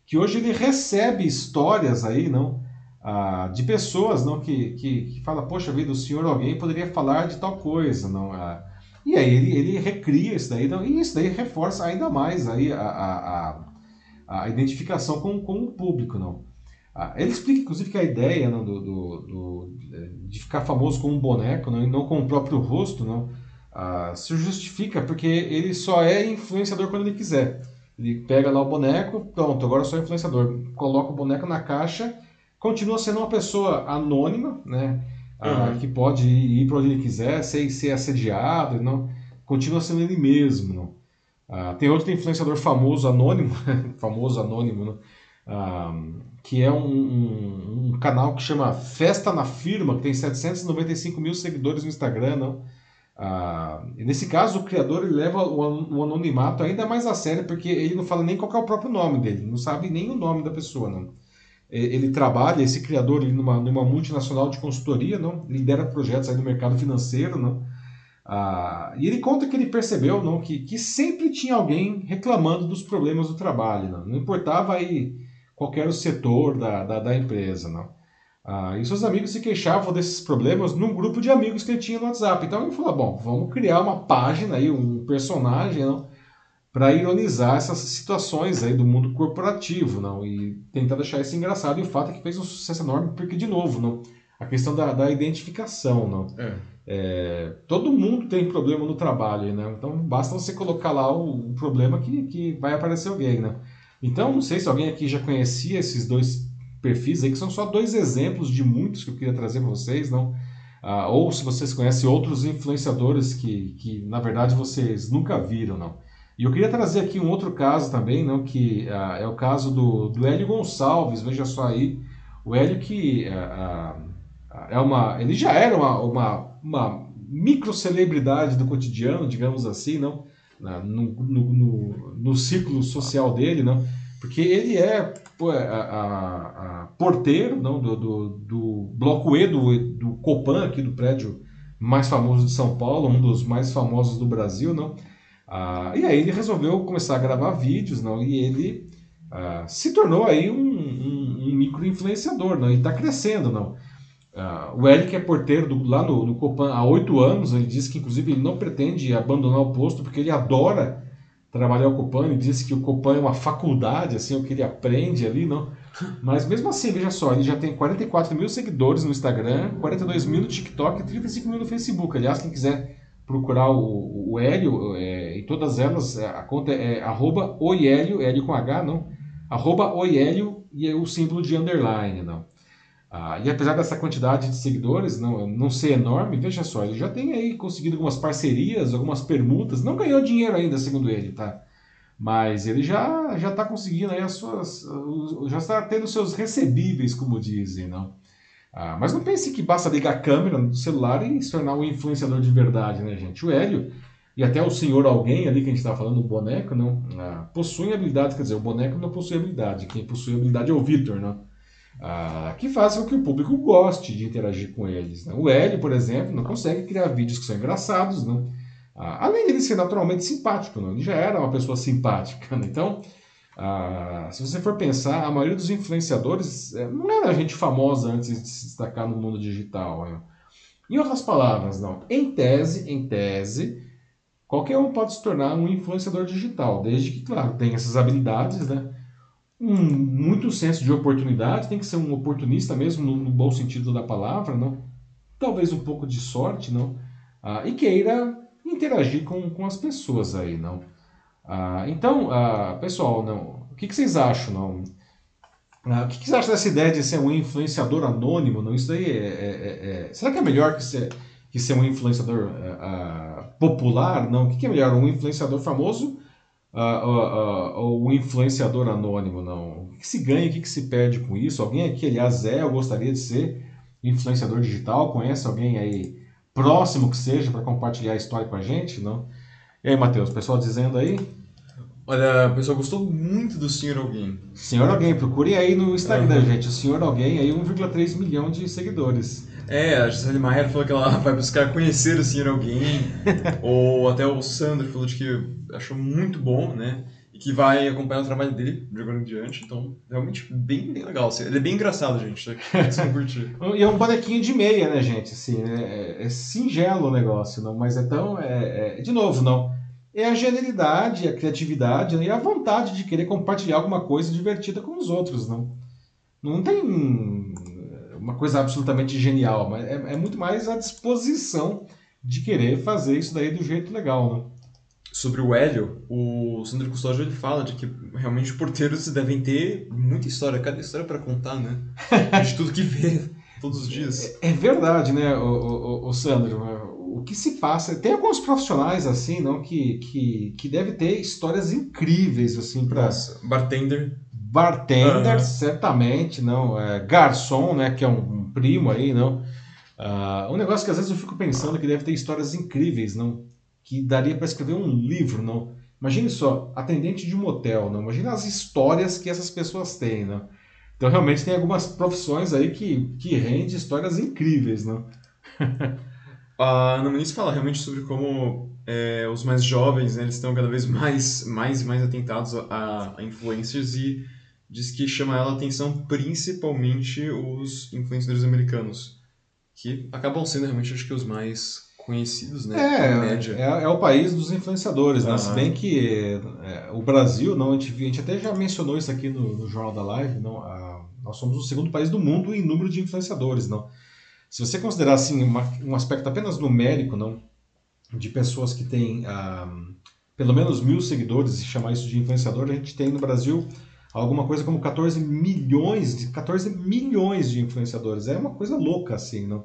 que hoje ele recebe histórias aí, não, ah, de pessoas, não, que, que, que fala, poxa vida, o senhor alguém poderia falar de tal coisa, não. Ah, e aí ele, ele recria isso daí, então, e isso daí reforça ainda mais aí a, a, a, a identificação com, com o público. Não? Ah, ele explica, inclusive, que a ideia não, do, do, do, de ficar famoso com um boneco não, e não com o próprio rosto não, ah, se justifica porque ele só é influenciador quando ele quiser. Ele pega lá o boneco, pronto, agora eu sou influenciador. Coloca o boneco na caixa, continua sendo uma pessoa anônima, né? ah, uhum. que pode ir, para onde ele quiser, sem ser assediado, não, continua sendo ele mesmo. Não. Ah, tem outro influenciador famoso, anônimo, famoso anônimo, não, que é um, um, um, canal que chama Festa na Firma, que tem 795 mil seguidores no Instagram. Não. Ah, nesse caso, o criador ele leva o, o anonimato ainda mais a sério, porque ele não fala nem qual é o próprio nome dele, não sabe nem o nome da pessoa. Não ele trabalha, esse criador, ele numa, numa multinacional de consultoria, não lidera projetos aí no mercado financeiro, não. Ah, e ele conta que ele percebeu não, que, que sempre tinha alguém reclamando dos problemas do trabalho, não, não importava aí qualquer setor da, da, da empresa. Não. Ah, e seus amigos se queixavam desses problemas num grupo de amigos que ele tinha no WhatsApp. Então ele falou: bom, vamos criar uma página aí, um personagem, não, para ironizar essas situações aí do mundo corporativo, não? E tentar deixar isso engraçado. E o fato é que fez um sucesso enorme, porque, de novo, não? a questão da, da identificação, não? É. É, todo mundo tem problema no trabalho, né? Então basta você colocar lá o, o, problema que, que vai aparecer alguém, né? Então, não sei se alguém aqui já conhecia esses dois perfis aí, que são só dois exemplos de muitos que eu queria trazer para vocês, não? Ah, ou se vocês conhecem outros influenciadores que, que, na verdade, vocês nunca viram, não? E eu queria trazer aqui um outro caso também, não, que uh, é o caso do, do Hélio Gonçalves, veja só aí, o Hélio que uh, uh, é uma, ele já era uma, uma, uma micro celebridade do cotidiano, digamos assim, não, no, no, no, no ciclo social dele, não, porque ele é pô, a, a, a porteiro não, do, do, do, bloco E do, do Copan, aqui do prédio mais famoso de São Paulo, um dos mais famosos do Brasil, não, ah, e aí ele resolveu começar a gravar vídeos, não? E ele ah, se tornou aí um, um, um micro-influenciador, não? E está crescendo, não? Ah, o Eric é porteiro do, lá no, no Copan há oito anos. Ele disse que, inclusive, ele não pretende abandonar o posto porque ele adora trabalhar o Copan. Ele disse que o Copan é uma faculdade, assim, o que ele aprende ali, não? Mas mesmo assim, veja só, ele já tem 44 mil seguidores no Instagram, 42 mil no TikTok e 35 mil no Facebook. Aliás, quem quiser procurar o, o Hélio, é, em todas elas, é, a conta é arroba oiélio, Hélio com H, não, arroba oiélio e é o símbolo de underline, não. Ah, e apesar dessa quantidade de seguidores não, não ser enorme, veja só, ele já tem aí conseguido algumas parcerias, algumas permutas, não ganhou dinheiro ainda, segundo ele, tá? Mas ele já já está conseguindo aí as suas, já está tendo seus recebíveis, como dizem, não? Ah, mas não pense que basta ligar a câmera no celular e se tornar um influenciador de verdade, né, gente? O Hélio e até o senhor alguém ali que a gente está falando, o boneco, não ah, possuem habilidades, quer dizer, o boneco não possui habilidade, quem possui habilidade é o Victor, não? Ah, que faz com que o público goste de interagir com eles. Né? O Hélio, por exemplo, não consegue criar vídeos que são engraçados, não? Ah, além ser naturalmente simpático, não? ele já era uma pessoa simpática. Né? Então, ah, se você for pensar, a maioria dos influenciadores é, não era gente famosa antes de se destacar no mundo digital. Né? Em outras palavras, não. Em tese, em tese, qualquer um pode se tornar um influenciador digital, desde que, claro, tenha essas habilidades, né? Um muito senso de oportunidade, tem que ser um oportunista mesmo, no, no bom sentido da palavra, não? Talvez um pouco de sorte, não? Ah, e queira interagir com, com as pessoas aí, não? Ah, então, ah, pessoal, não, o que, que vocês acham? Não? Ah, o que, que vocês acham dessa ideia de ser um influenciador anônimo? Não? Isso daí é, é, é, é será que é melhor que ser, que ser um influenciador popular? Não, o que, que é melhor? Um influenciador famoso ou um influenciador anônimo? Não. O que, se ganha? O que, se perde com isso? Alguém aqui, aliás, é ou gostaria de ser influenciador digital? Conhece alguém aí próximo que seja para compartilhar a história com a gente? Não? E aí, Matheus, pessoal dizendo aí? Olha, o pessoal gostou muito do Senhor Alguém. Senhor Alguém, procurem aí no Instagram, gente. O Senhor Alguém, aí 1,3 milhão de seguidores. É, a Gisele Maier falou que ela vai buscar conhecer o Senhor Alguém. ou até o Sandro falou de que achou muito bom, né? E que vai acompanhar o trabalho dele de agora em diante. Então, realmente, bem, bem legal. Assim. Ele é bem engraçado, gente. Vocês vão curtir. e é um bonequinho de meia, né, gente? Assim, é, é singelo o negócio, não? Mas é tão... É, é, de novo, não é a genialidade, a criatividade né? e a vontade de querer compartilhar alguma coisa divertida com os outros, não? Não tem uma coisa absolutamente genial, mas é, é muito mais a disposição de querer fazer isso daí do jeito legal, não? Sobre o Hélio, o Sandro Custódio ele fala de que realmente os porteiros devem ter muita história, cada história para contar, né? De tudo que vê todos os dias. É, é verdade, né, o, o, o Sandro? o que se passa. Tem alguns profissionais assim, não, que, que, que deve ter histórias incríveis assim para bartender. Bartender, uhum. certamente, não. É, garçom, né, que é um, um primo aí, não. Uh, um negócio que às vezes eu fico pensando que deve ter histórias incríveis, não, que daria para escrever um livro, não. Imagine só, atendente de um motel, não. Imagina as histórias que essas pessoas têm, não. Então realmente tem algumas profissões aí que que rende histórias incríveis, não. A Ana Muniz fala realmente sobre como é, os mais jovens né, eles estão cada vez mais mais mais atentados a, a influencers e diz que chama ela a atenção principalmente os influenciadores americanos, que acabam sendo realmente acho que os mais conhecidos, né? É. É, é o país dos influenciadores, né? Se bem que é, o Brasil, não, a gente, a gente, até já mencionou isso aqui no, no Jornal da Live, não, a, nós somos o segundo país do mundo em número de influenciadores, não. Se você considerar assim uma, um aspecto apenas numérico, não, de pessoas que têm ah, pelo menos mil seguidores e chamar isso de influenciador, a gente tem no Brasil alguma coisa como 14 milhões, 14 milhões de influenciadores. É uma coisa louca assim, não?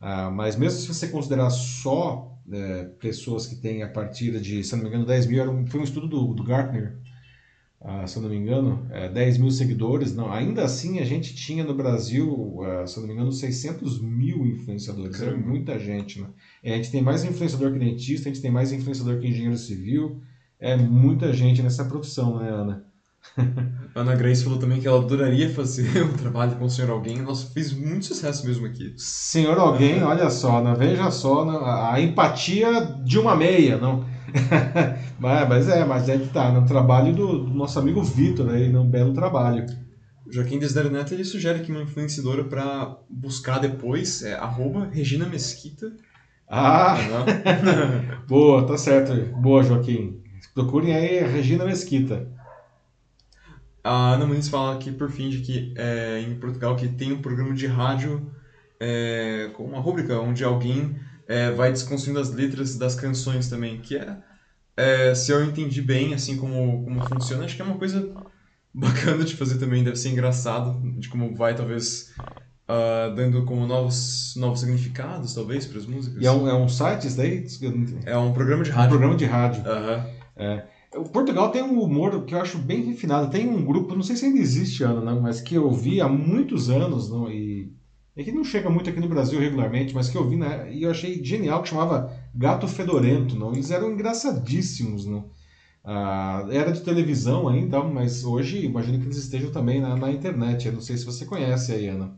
Ah, mas mesmo se você considerar só é, pessoas que têm a partir de, se não me engano, 10 mil, era um, foi um estudo do, do Gartner, ah, se não me engano, é, 10 mil seguidores, não, ainda assim a gente tinha no Brasil, ah, se não me engano, 600 mil influenciadores, era muita gente, né? É, a gente tem mais influenciador que dentista, a gente tem mais influenciador que engenheiro civil, é muita gente nessa profissão, né, Ana? Ana Grace falou também que ela adoraria fazer um trabalho com o Senhor Alguém. Nossa, fez muito sucesso mesmo aqui. Senhor Alguém, olha só, né? veja só né? a empatia de uma meia, não? mas, mas, é, mas é que tá, no trabalho do, do, nosso amigo Vitor aí, num belo trabalho. Joaquim Desder Neto ele sugere que uma influenciadora para buscar depois é arroba Regina Mesquita. Ah! Boa, tá certo. Boa, Joaquim. Procurem aí a Regina Mesquita. A Ana Muniz fala aqui, por fim, de que é, em Portugal que tem um programa de rádio é, com uma rúbrica onde alguém é, vai desconstruindo as letras das canções também, que é, é, se eu entendi bem, assim, como, como funciona, acho que é uma coisa bacana de fazer também, deve ser engraçado, de como vai, talvez, uh, dando como novos, novos significados, talvez, para as músicas. E é um, é um site isso daí? É um programa de rádio. Um programa de rádio. Aham. É. O Portugal tem um humor que eu acho bem refinado. Tem um grupo, não sei se ainda existe, Ana, não, mas que eu vi há muitos anos, não, e é que não chega muito aqui no Brasil regularmente, mas que eu vi né, e eu achei genial, que chamava Gato Fedorento. Não? Eles eram engraçadíssimos. Não? Ah, era de televisão ainda, mas hoje imagino que eles estejam também na, na internet. Eu não sei se você conhece aí, Ana.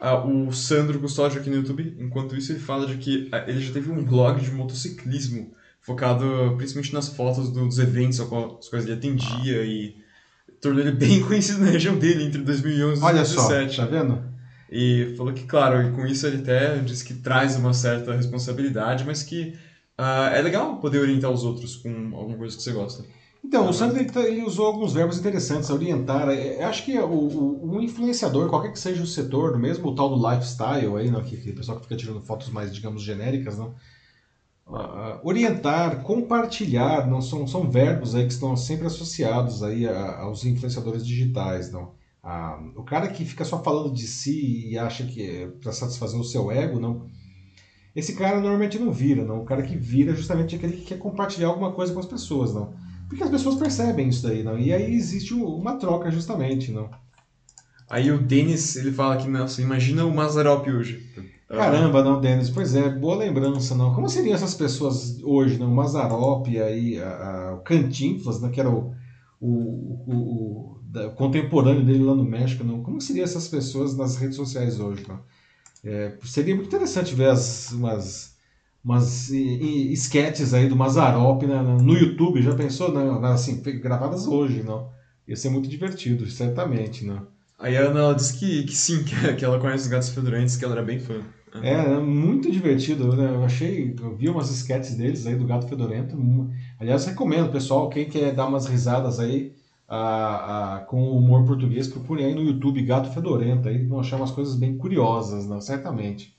Ah, o Sandro Custódio aqui no YouTube, enquanto isso, ele fala de que ah, ele já teve um blog de motociclismo focado principalmente nas fotos dos eventos aos quais ele atendia e tornou ele bem conhecido na região dele entre 2011 e Olha 2017. só, tá vendo? E falou que, claro, com isso ele até disse que traz uma certa responsabilidade, mas que uh, é legal poder orientar os outros com alguma coisa que você gosta. Então, o Sandro ele, tá, ele, usou alguns verbos interessantes, orientar. É, eu acho que o, o, o, influenciador, qualquer que seja o setor, mesmo o tal do lifestyle aí, não, que, que o pessoal que fica tirando fotos mais, digamos, genéricas, não, uh, orientar, compartilhar, não são, são verbos aí que estão sempre associados aí a, aos influenciadores digitais, não. O cara que fica só falando de si e acha que é para satisfazer o seu ego, não. Esse cara normalmente não vira, não. O cara que vira é justamente aquele que quer compartilhar alguma coisa com as pessoas, não. Porque as pessoas percebem isso daí, não. E aí existe uma troca justamente, não. Aí o Denis, ele fala que, nossa, imagina o Mazarop hoje. Caramba, não, Denis. Pois é, boa lembrança, não. Como seriam essas pessoas hoje, não? O Mazarop, aí, a, a, o Cantinflas, né, que era o, o, o, o, contemporâneo dele lá no México, não? Como seriam essas pessoas nas redes sociais hoje, não? É, seria muito interessante ver as, umas, umas esquetes aí do Mazarop né, no YouTube, já pensou? Não, assim, gravadas hoje, não? Ia ser muito divertido, certamente, não? Aí a Ana ela disse que, que sim, que ela conhece os gatos fedorentos, que ela era bem fã. É, é muito divertido, né? Eu achei, eu vi umas sketches deles aí do Gato Fedorento. Aliás, recomendo, pessoal, quem quer dar umas risadas aí a, a, com humor português, procure aí no YouTube Gato Fedorento, aí vão achar umas coisas bem curiosas, né? certamente.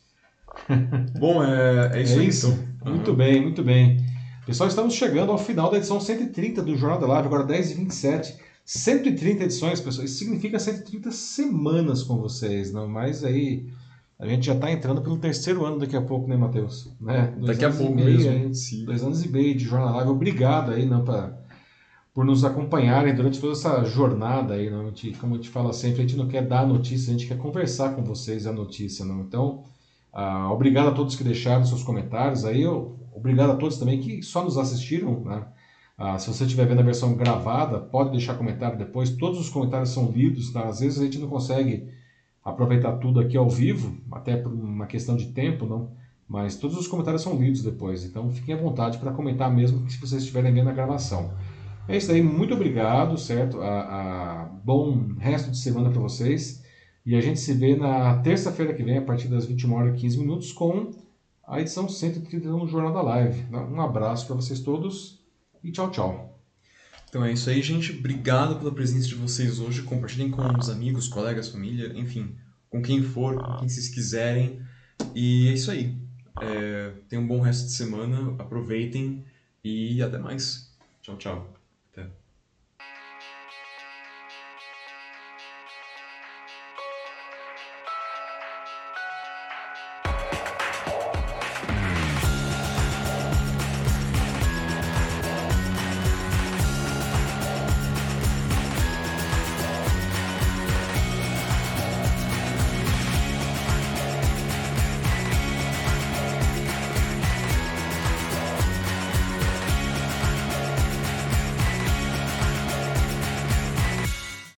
Bom, é, é isso é aí, isso. Então. Muito uhum. bem, muito bem. Pessoal, estamos chegando ao final da edição 130 do Jornal da Live, agora 10 e 27 130 edições, pessoal. Isso significa 130 semanas com vocês, não? Mas aí a gente já está entrando pelo terceiro ano daqui a pouco, né, Matheus? Né? daqui a pouco meio, mesmo. Aí, Sim. Dois anos e meio de Jornal Live. Obrigado aí, não, pra, por nos acompanharem durante toda essa jornada aí. Não? A gente, como a gente fala sempre, a gente não quer dar a notícia, a gente quer conversar com vocês a notícia, não? Então, ah, obrigado a todos que deixaram seus comentários aí. Eu, obrigado a todos também que só nos assistiram, né? Ah, se você estiver vendo a versão gravada, pode deixar comentário depois. Todos os comentários são lidos, tá? Às vezes a gente não consegue aproveitar tudo aqui ao vivo, até por uma questão de tempo, não. Mas todos os comentários são lidos depois, então fiquem à vontade para comentar mesmo se vocês estiverem vendo a gravação. É isso aí, muito obrigado, certo? A, a bom resto de semana para vocês. E a gente se vê na terça-feira que vem, a partir das 21 horas e 15 minutos, com a edição 131 do Jornal da Live. Um abraço para vocês todos e tchau, tchau. Então é isso aí, gente. Obrigado pela presença de vocês hoje. Compartilhem com os amigos, colegas, família, enfim, com quem for, com quem vocês quiserem. E é isso aí. É, tenham um bom resto de semana, aproveitem e até mais. Tchau, tchau.